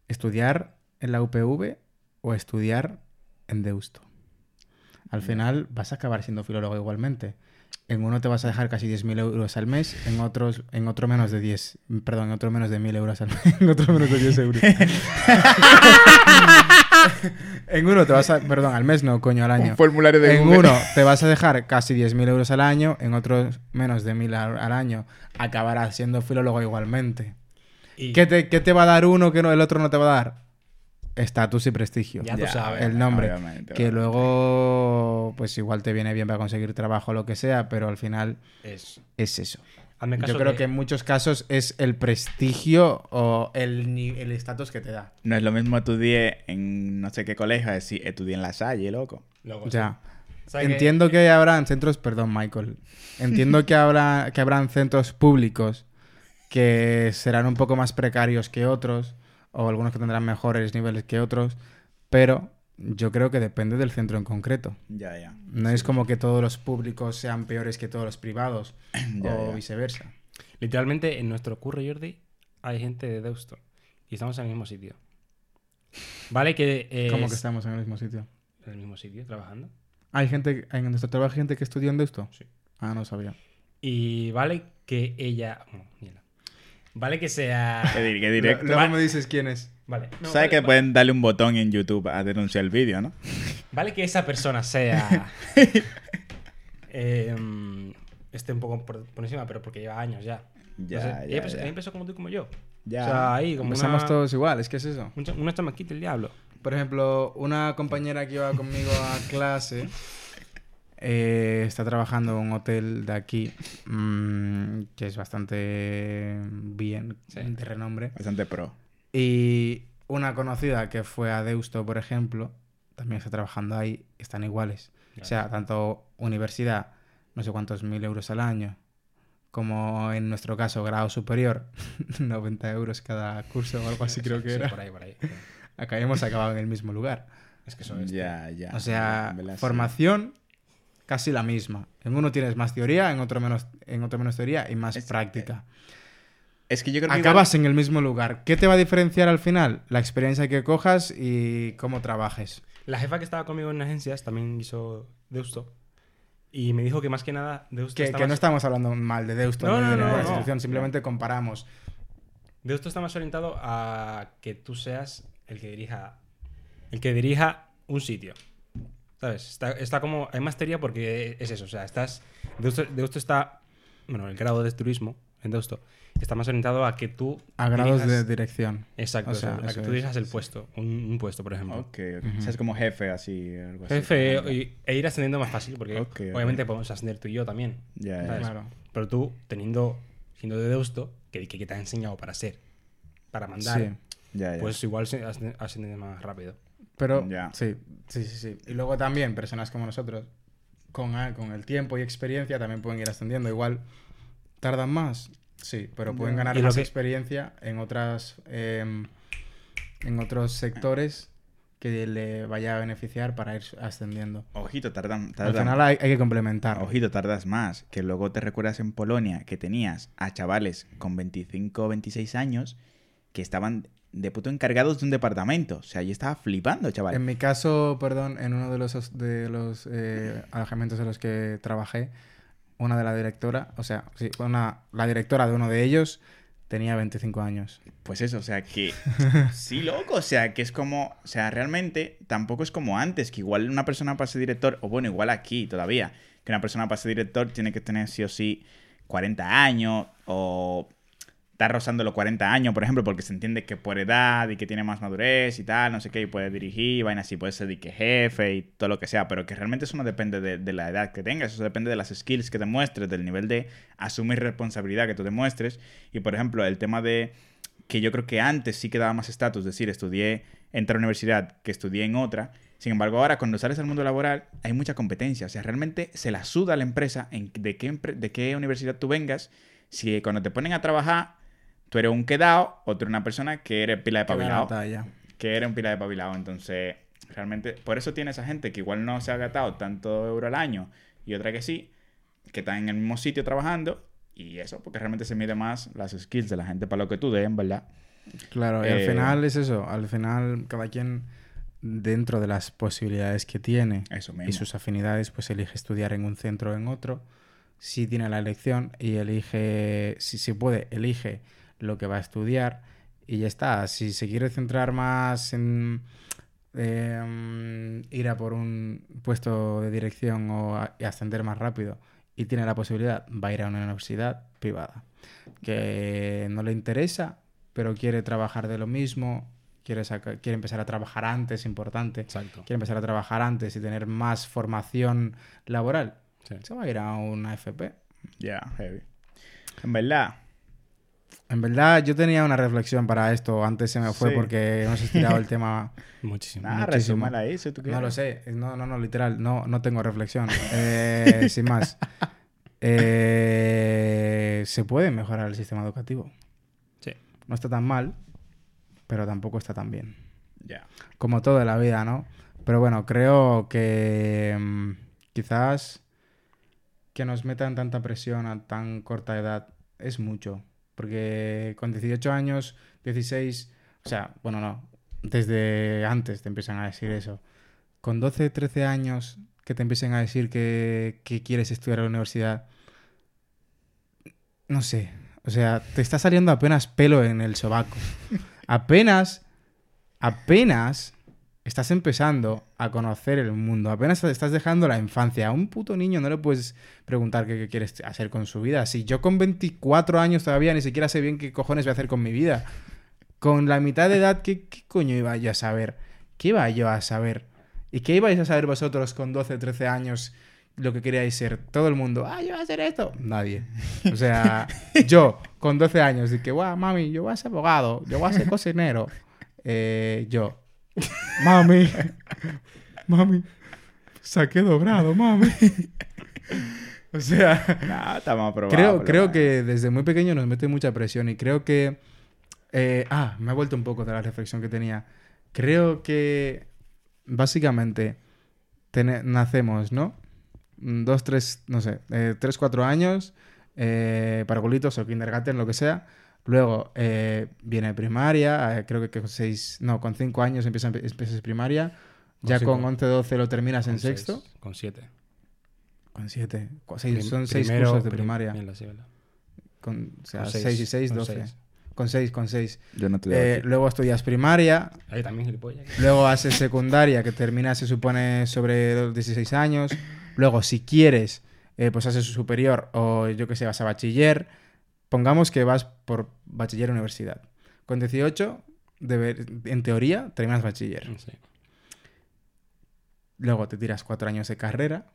Estudiar en la UPV o estudiar en Deusto. Al final vas a acabar siendo filólogo igualmente. En uno te vas a dejar casi 10.000 euros al mes, en otros, en otro menos de 10, perdón, en otro menos de 1.000 euros al mes, <laughs> en otro menos de 10 euros. <laughs> en uno te vas a, perdón, al mes no, coño, al año. Un formulario de En Google. uno te vas a dejar casi 10.000 euros al año, en otros menos de 1.000 al, al año. Acabarás siendo filólogo igualmente. Y ¿Qué te, qué te va a dar uno que no, el otro no te va a dar? Estatus y prestigio. Ya tú sabes. el nombre. obviamente, Que obviamente. luego, pues igual te viene bien para conseguir trabajo o lo que sea, pero al final es... es eso. Hazme caso Yo creo de- que en muchos casos es el prestigio o el estatus que te da. No es lo mismo estudié en no sé qué colegio, a decir estudié en la Salle, loco. Luego, Ya. Entiendo que habrán centros, perdón, Michael. Entiendo que habrá que habrán centros públicos que serán un poco más precarios que otros o algunos que tendrán mejores niveles que otros, pero yo creo que depende del centro en concreto. Ya, ya. No es como que todos los públicos sean peores que todos los privados <clears throat> Ya, o ya. viceversa. Literalmente en nuestro curro, Jordi, hay gente de Deusto. Y estamos en el mismo sitio. Vale que... Es... Como que estamos en el mismo sitio. En el mismo sitio, trabajando. ¿Hay gente en nuestro trabajo hay gente que estudió en Deusto? Sí. Ah, no sabía. Y vale que ella... no, mierda. Vale que sea... Qué directo. Luego me dices quién es. Vale. no, ¿Sabes vale- que pueden darle un botón en YouTube a denunciar el vídeo, no? <laughs> Vale que esa persona sea. <laughs> eh, mm, esté un poco por, por encima, pero porque lleva años ya. Ya, No sé, ya, ella, empezó, ya. ella empezó como tú y como yo. Ya. O sea, ahí, como Empezamos una, todos iguales, ¿qué es eso? un cha- una chamaquita el diablo. Por ejemplo, una compañera que iba conmigo a clase eh, está trabajando en un hotel de aquí mm, que es bastante bien, Sí. de renombre. Bastante pro. Y una conocida que fue a Deusto, por ejemplo, también está trabajando ahí, están iguales. O sea, tanto universidad, no sé cuántos mil euros al año, como en nuestro caso, grado superior, <laughs> 90 euros cada curso o algo así creo que Sí, era. por ahí, por ahí. <laughs> Acá hemos acabado en el mismo lugar. Es que eso es. Ya, ya. O sea, formación casi la misma. En uno tienes más teoría, en otro menos, en otro menos teoría y más Es- práctica. Es que yo creo que. Acabas en el mismo lugar. ¿Qué te va a diferenciar al final? La experiencia que cojas y cómo trabajes. La jefa que estaba conmigo en agencias también hizo Deusto. Y me dijo que más que nada Deusto Que, está que más- no estamos hablando mal de Deusto No, ni no, de no. institución, simplemente comparamos. Deusto está más orientado a que tú seas el que dirija el que dirija un sitio. ¿Sabes? Está, está como hay más teoría porque es eso, o sea, estás Deusto, Deusto está bueno, el grado de turismo en Deusto está más orientado a que tú A grados dirijas- de dirección. Exacto, o sea, a que tú es, dirijas el sí. puesto, un, un puesto, por ejemplo. Ok, ok. O sea, es como jefe, así, algo así. Jefe como- y- e ir ascendiendo más fácil porque Ok, ok. obviamente podemos ascender tú y yo también. Ya. ¿sabes? Claro. Pero tú teniendo siendo de Deusto, que, que, que te ha enseñado para ser, para mandar, Sí. Ya, ya. pues igual se ascende- asciendes más rápido. Pero sí, sí, sí, sí. Y luego también personas como nosotros, con, con el tiempo y experiencia, también pueden ir ascendiendo. Igual tardan más, sí, pero pueden ganar más que- experiencia en otras em, en otros sectores que le vaya a beneficiar para ir ascendiendo. Ojito, tardan. Al final hay, hay que complementar. Ojito, tardas más. Que luego te recuerdas en Polonia que tenías a chavales con 25 o 26 años que estaban de puto encargados de un departamento. O sea, yo estaba flipando, chaval. En mi caso, perdón, en uno de los, de los eh, alojamientos en los que trabajé, una de la directora, o sea, sí, una, la directora de uno de ellos tenía 25 años. Pues eso, o sea, que. <laughs> Sí, loco. O sea, que es como. O sea, realmente tampoco es como antes, que igual una persona para ser director, o bueno, igual aquí todavía, que una persona para ser director tiene que tener sí o sí 40 años, o está rozando los 40 años, por ejemplo, porque se entiende que por edad y que tiene más madurez y tal, no sé qué, y puede dirigir, vaina así, puede ser de que jefe y todo lo que sea, pero que realmente eso no depende de, la edad que tengas, eso depende de las skills que demuestres, del nivel de asumir responsabilidad que tú demuestres. Y por ejemplo, el tema de que yo creo que antes sí que daba más estatus, es decir, estudié, entré a la universidad que estudié en otra, Sin embargo, ahora cuando sales al mundo laboral hay mucha competencia. O sea, realmente se la suda a la empresa de qué universidad tú vengas. Si cuando te ponen a trabajar, tú eres un quedado o tú eres una persona que eres pila de pabilado. Que eres un pila de pabilado. Entonces, realmente, por eso tiene esa gente que igual no se ha gastado tanto euro al año y otra que sí, que están en el mismo sitio trabajando. Y eso, porque realmente se mide más las skills de la gente para lo que tú den, ¿verdad? Claro, y al Eh, final es eso. Al final, cada quien, dentro de las posibilidades que tiene Eso mismo. y sus afinidades, pues elige estudiar en un centro o en otro. Si tiene la elección y elige, si se puede, elige lo que va a estudiar y ya está. Si se quiere centrar más en eh, ir a por un puesto de dirección o a- ascender más rápido y tiene la posibilidad, va a ir a una universidad privada. Que no le interesa, pero quiere trabajar de lo mismo, quiere, saca- quiere empezar a trabajar antes, importante Exacto. quiere empezar a trabajar antes y tener más formación laboral, Sí. se va a ir a una FP. Ya, heavy. En verdad, En verdad, yo tenía una reflexión para esto. Antes se me fue Sí. porque hemos estirado el <laughs> tema. Muchísimo. nada, Muchísimo. ahí si tú quieres. No lo sé. No, no, no, literal. No, no tengo reflexión. Eh, <laughs> sin más. Eh, se puede mejorar el sistema educativo. Sí. No está tan mal, pero tampoco está tan bien. Ya. como todo en la vida, ¿no? Pero bueno, creo que mm, quizás que nos metan tanta presión a tan corta edad es mucho. Porque con 18 años, 16, o sea, bueno, no, desde antes te empiezan a decir eso. Con 12, 13 años que te empiecen a decir que, que quieres estudiar a la universidad, no sé, o sea, te está saliendo apenas pelo en el sobaco. <laughs> apenas apenas estás empezando a conocer el mundo, apenas estás dejando la infancia. A un puto niño no le puedes preguntar qué, qué quieres hacer con su vida. Si yo con 24 años todavía ni siquiera sé bien qué cojones voy a hacer con mi vida. Con la mitad de edad, ¿qué, qué coño iba yo a saber? ¿Qué iba yo a saber? ¿Y qué ibais a saber vosotros con 12, 13 años lo que queríais ser? Todo el mundo, ah, yo voy a hacer esto. Nadie. O sea, <laughs> yo con 12 años, y que, guau, mami, yo voy a ser abogado, yo voy a ser cocinero. Eh, yo, mami, mami, saqué dobrado, mami. o sea, aprobados. creo, por lo creo menos. que desde muy pequeño nos mete mucha presión y creo que... eh, ah, me ha vuelto un poco de la reflexión que tenía. Creo que básicamente nacemos, ¿no? Mm, Dos, tres, no sé, eh, tres, cuatro años, eh, parvulitos o kindergarten, lo que sea. Luego eh, viene primaria, eh, creo que con seis, no, con cinco años empiezas, empiezas primaria. Con Ya cinco. con 11, 12 lo terminas en Con seis, sexto. Con siete. Con siete. Seis- son seis primero- cursos de prim- primaria. Con, o sea, Con 6 y 6, con 12. seis. Con 6, con 6. Yo no estoy Eh, luego estudias primaria, Ahí también gilipollas. luego haces secundaria, que termina, se supone, sobre los 16 años. Luego, si quieres, eh, pues haces superior o yo que sé, vas a bachiller. Pongamos que vas por bachiller universidad. Con 18, debe- en teoría, terminas bachiller. Sí. Luego te tiras 4 años de carrera.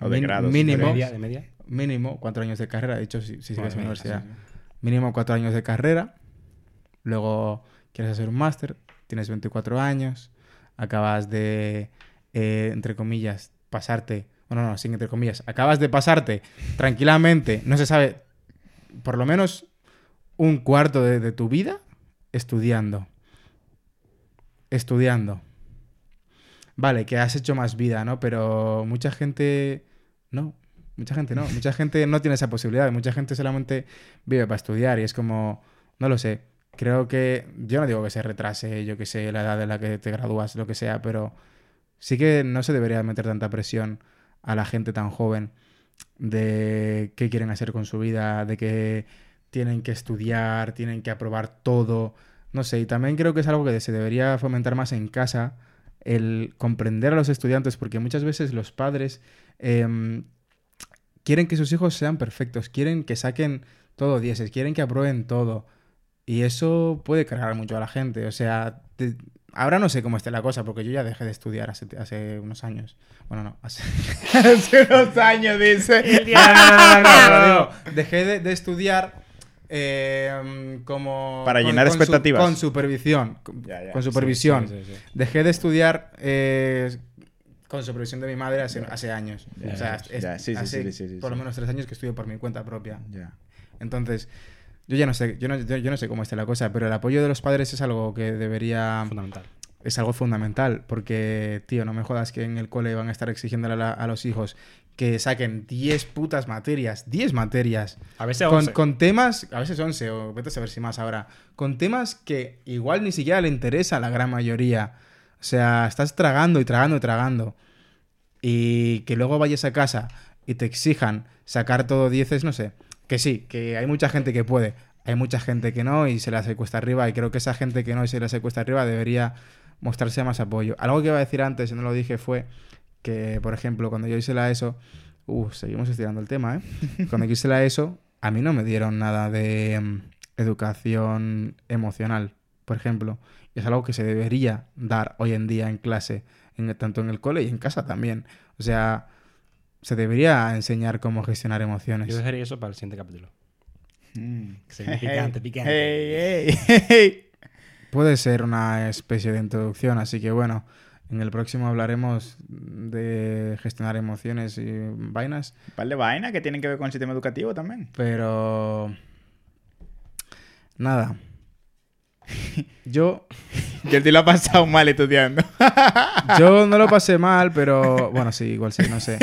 O de Min- grado, si ¿De Mínimo, media? ¿De media? mínimo 4 años de carrera. De hecho, si, si sigues en mía, universidad. sí, sí. mínimo cuatro años de carrera, luego quieres hacer un máster, tienes 24 años, acabas de, eh, entre comillas, pasarte, bueno, no, sin entre comillas, acabas de pasarte tranquilamente, no se sabe, por lo menos un cuarto de, tu vida estudiando. Estudiando. Vale, que has hecho más vida, ¿no? Pero mucha gente no. Mucha gente no. Mucha gente no tiene esa posibilidad. Mucha gente solamente vive para estudiar y es como, no lo sé. Creo que, yo no digo que se retrase, yo que sé, la edad en la que te gradúas, lo que sea, pero sí que no se debería meter tanta presión a la gente tan joven de qué quieren hacer con su vida, de que tienen que estudiar, tienen que aprobar todo. No sé, y también creo que es algo que se debería fomentar más en casa, el comprender a los estudiantes, porque muchas veces los padres em, quieren que sus hijos sean perfectos, quieren que saquen todo dieces, quieren que aprueben todo. Y eso puede cargar mucho a la gente. O sea, ahora no sé cómo esté la cosa, porque yo ya dejé de estudiar hace, hace unos años. Bueno, no, hace, <laughs> hace unos años, dice. No, no, no, no, no, <laughs> digo, dejé de, de estudiar eh, como... Para con- llenar con su- expectativas. con supervisión. Con, Ya, ya. con Sí, supervisión. Sí, sí, sí. Dejé de estudiar eh, con supervisión de mi madre hace, hace años. Ya, o sea, ya, es- ya, sí, sí, hace sí, sí, sí, por lo menos tres años que estudio por mi cuenta propia. Ya. Entonces, yo ya no sé, yo no, yo, yo no sé cómo está la cosa, pero el apoyo de los padres es algo que debería... Fundamental. Es algo fundamental, porque, tío, no me jodas que en el cole van a estar exigiéndole a, la- a los hijos que saquen 10 putas materias, 10 materias, A veces con, 11. con temas, a veces 11 o vete a saber si más ahora, con temas que igual ni siquiera le interesa a la gran mayoría. O sea, estás tragando y tragando y tragando. Y que luego vayas a casa y te exijan sacar todo 10, no sé. Que sí, que hay mucha gente que puede, hay mucha gente que no y se la hace cuesta arriba. Y creo que esa gente que no y se la hace cuesta arriba debería mostrarse más apoyo. Algo que iba a decir antes y no lo dije fue que, por ejemplo, cuando yo hice la ESO, uh, seguimos estirando el tema, ¿eh? <laughs> Cuando yo hice la ESO, a mí no me dieron nada de mm, educación emocional, por ejemplo. Y es algo que se debería dar hoy en día en clase, en, tanto en el cole y en casa también. O sea, se debería enseñar cómo gestionar emociones. Yo dejaría eso para el siguiente capítulo. Mm. Picante, picante. Hey, hey, hey. <laughs> Puede ser una especie de introducción, así que bueno, en el próximo hablaremos de gestionar emociones y vainas, Un par de vainas que tienen que ver con el sistema educativo también. pero... Nada. <laughs> Yo, <laughs> el tío lo ha pasado mal estudiando. yo no lo pasé mal, pero bueno, sí, igual sí, no sé.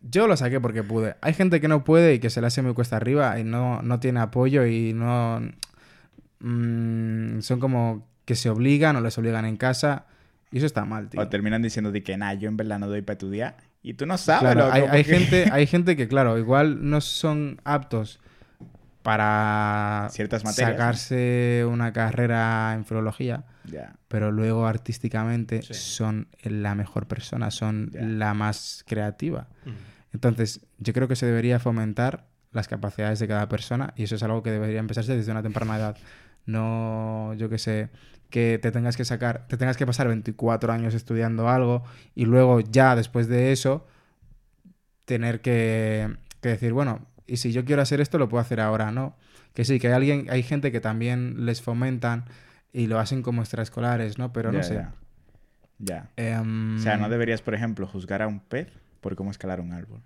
Yo lo saqué porque pude. Hay gente que no puede y que se le hace muy cuesta arriba y no, no tiene apoyo y no... mm, son como que se obligan o les obligan en casa y eso está mal, tío. O terminan diciendo de que, nah, yo en verdad no doy para estudiar. Y tú no sabes, Claro, loco, hay, hay gente, <laughs> hay gente que, claro, igual no son aptos para Ciertas materias, ¿no? sacarse una carrera en filología, Pero luego artísticamente Sí. son la mejor persona, son la más creativa. Entonces, yo creo que se debería fomentar las capacidades de cada persona y eso es algo que debería empezarse desde una temprana edad. No, yo qué sé, que te tengas que sacar, te tengas que pasar 24 años estudiando algo y luego ya después de eso tener que, que decir, bueno, y si yo quiero hacer esto lo puedo hacer ahora, ¿no? Que sí, que hay alguien, hay gente que también les fomentan y lo hacen como extraescolares, ¿no? Pero no Ya, sé. Ya. Ya. Em, O sea, no deberías, por ejemplo, juzgar a un pez por cómo escalar un árbol.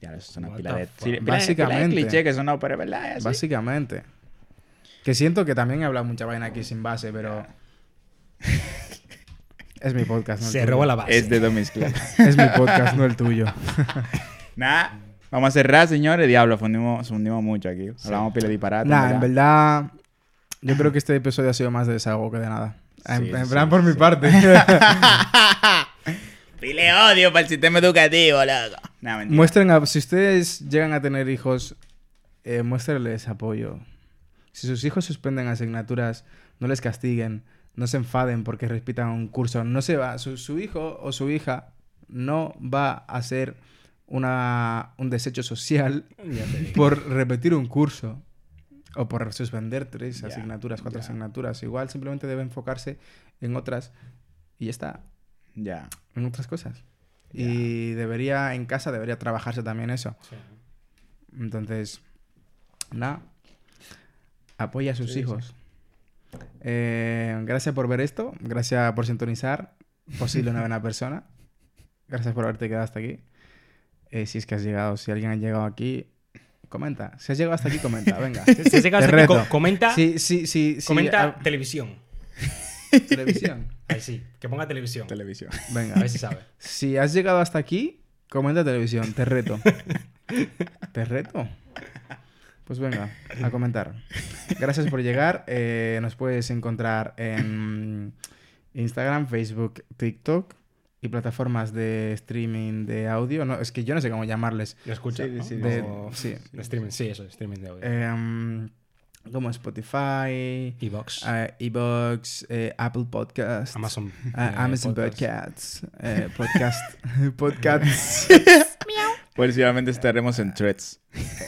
Ya, eso es una pila de... sí, pila de- pila de Básicamente. cliché que sonó, pero es verdad, así. Básicamente. Que siento que también he hablado mucha vaina aquí sin base, pero. Es mi podcast, no el Se tuyo. robó la base. Es de Domis Club. Es mi podcast, no el tuyo. <laughs> Nah, vamos a cerrar, señores. Diablo, fundimos, fundimos mucho aquí. Hablamos pila de disparate. Nah, en verdad. Yo creo que este episodio ha sido más de desahogo que de nada. En, Sí, en sí, plan, por mi parte. <laughs> Pile odio para el sistema educativo, loco. Muestren, a- si ustedes llegan a tener hijos, eh, muéstrenles apoyo. Si sus hijos suspenden asignaturas, no les castiguen, no se enfaden porque repitan un curso. No se va, su, su hijo o su hija no va a ser una, un desecho social por repetir un curso o por suspender tres asignaturas, cuatro asignaturas. Igual simplemente debe enfocarse en otras y ya está Ya. en otras cosas. Y debería, en casa debería trabajarse también eso. Sí. Entonces, nada, apoya a sus Sí, hijos. Eh, gracias por ver esto, gracias por sintonizar, posible novena persona. Gracias por haberte quedado hasta aquí. Eh, si es que has llegado, si alguien ha llegado aquí, comenta. Si has llegado hasta aquí, comenta, venga. <laughs> Si has llegado Te hasta aquí, reto. co- comenta, Sí, sí, sí, sí, comenta televisión. <laughs> televisión. Ahí sí, que ponga televisión. Televisión. Venga. A ver si sabe. Si has llegado hasta aquí, comenta televisión, te reto. <laughs> ¿Te reto? Pues venga, a comentar. Gracias por llegar. eh, nos puedes encontrar en Instagram, Facebook, TikTok y plataformas de streaming de audio. No, es que yo no sé cómo llamarles. Lo escucha. Sí, ¿no? sí, De- O- sí. de streaming, sí, eso, streaming de audio. Em, como Spotify, Evox, eh, Evox, eh, Apple Podcasts, Amazon. eh, Amazon Podcast. Podcasts, eh, podcast, <laughs> podcasts. Próximamente estaremos en threads.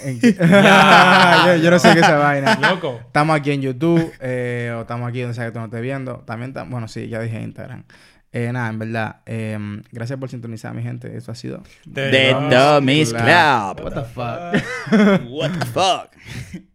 En <laughs> yo, yo no sé qué es esa vaina. Loco. Estamos aquí en YouTube, eh, o estamos aquí donde sea que tú no estés viendo. También, tam- bueno, sí, ya dije Instagram. Eh, nada, en verdad, eh, gracias por sintonizar, mi gente. Eso ha sido. The The Club. Club. What the fuck? What the fuck? <laughs>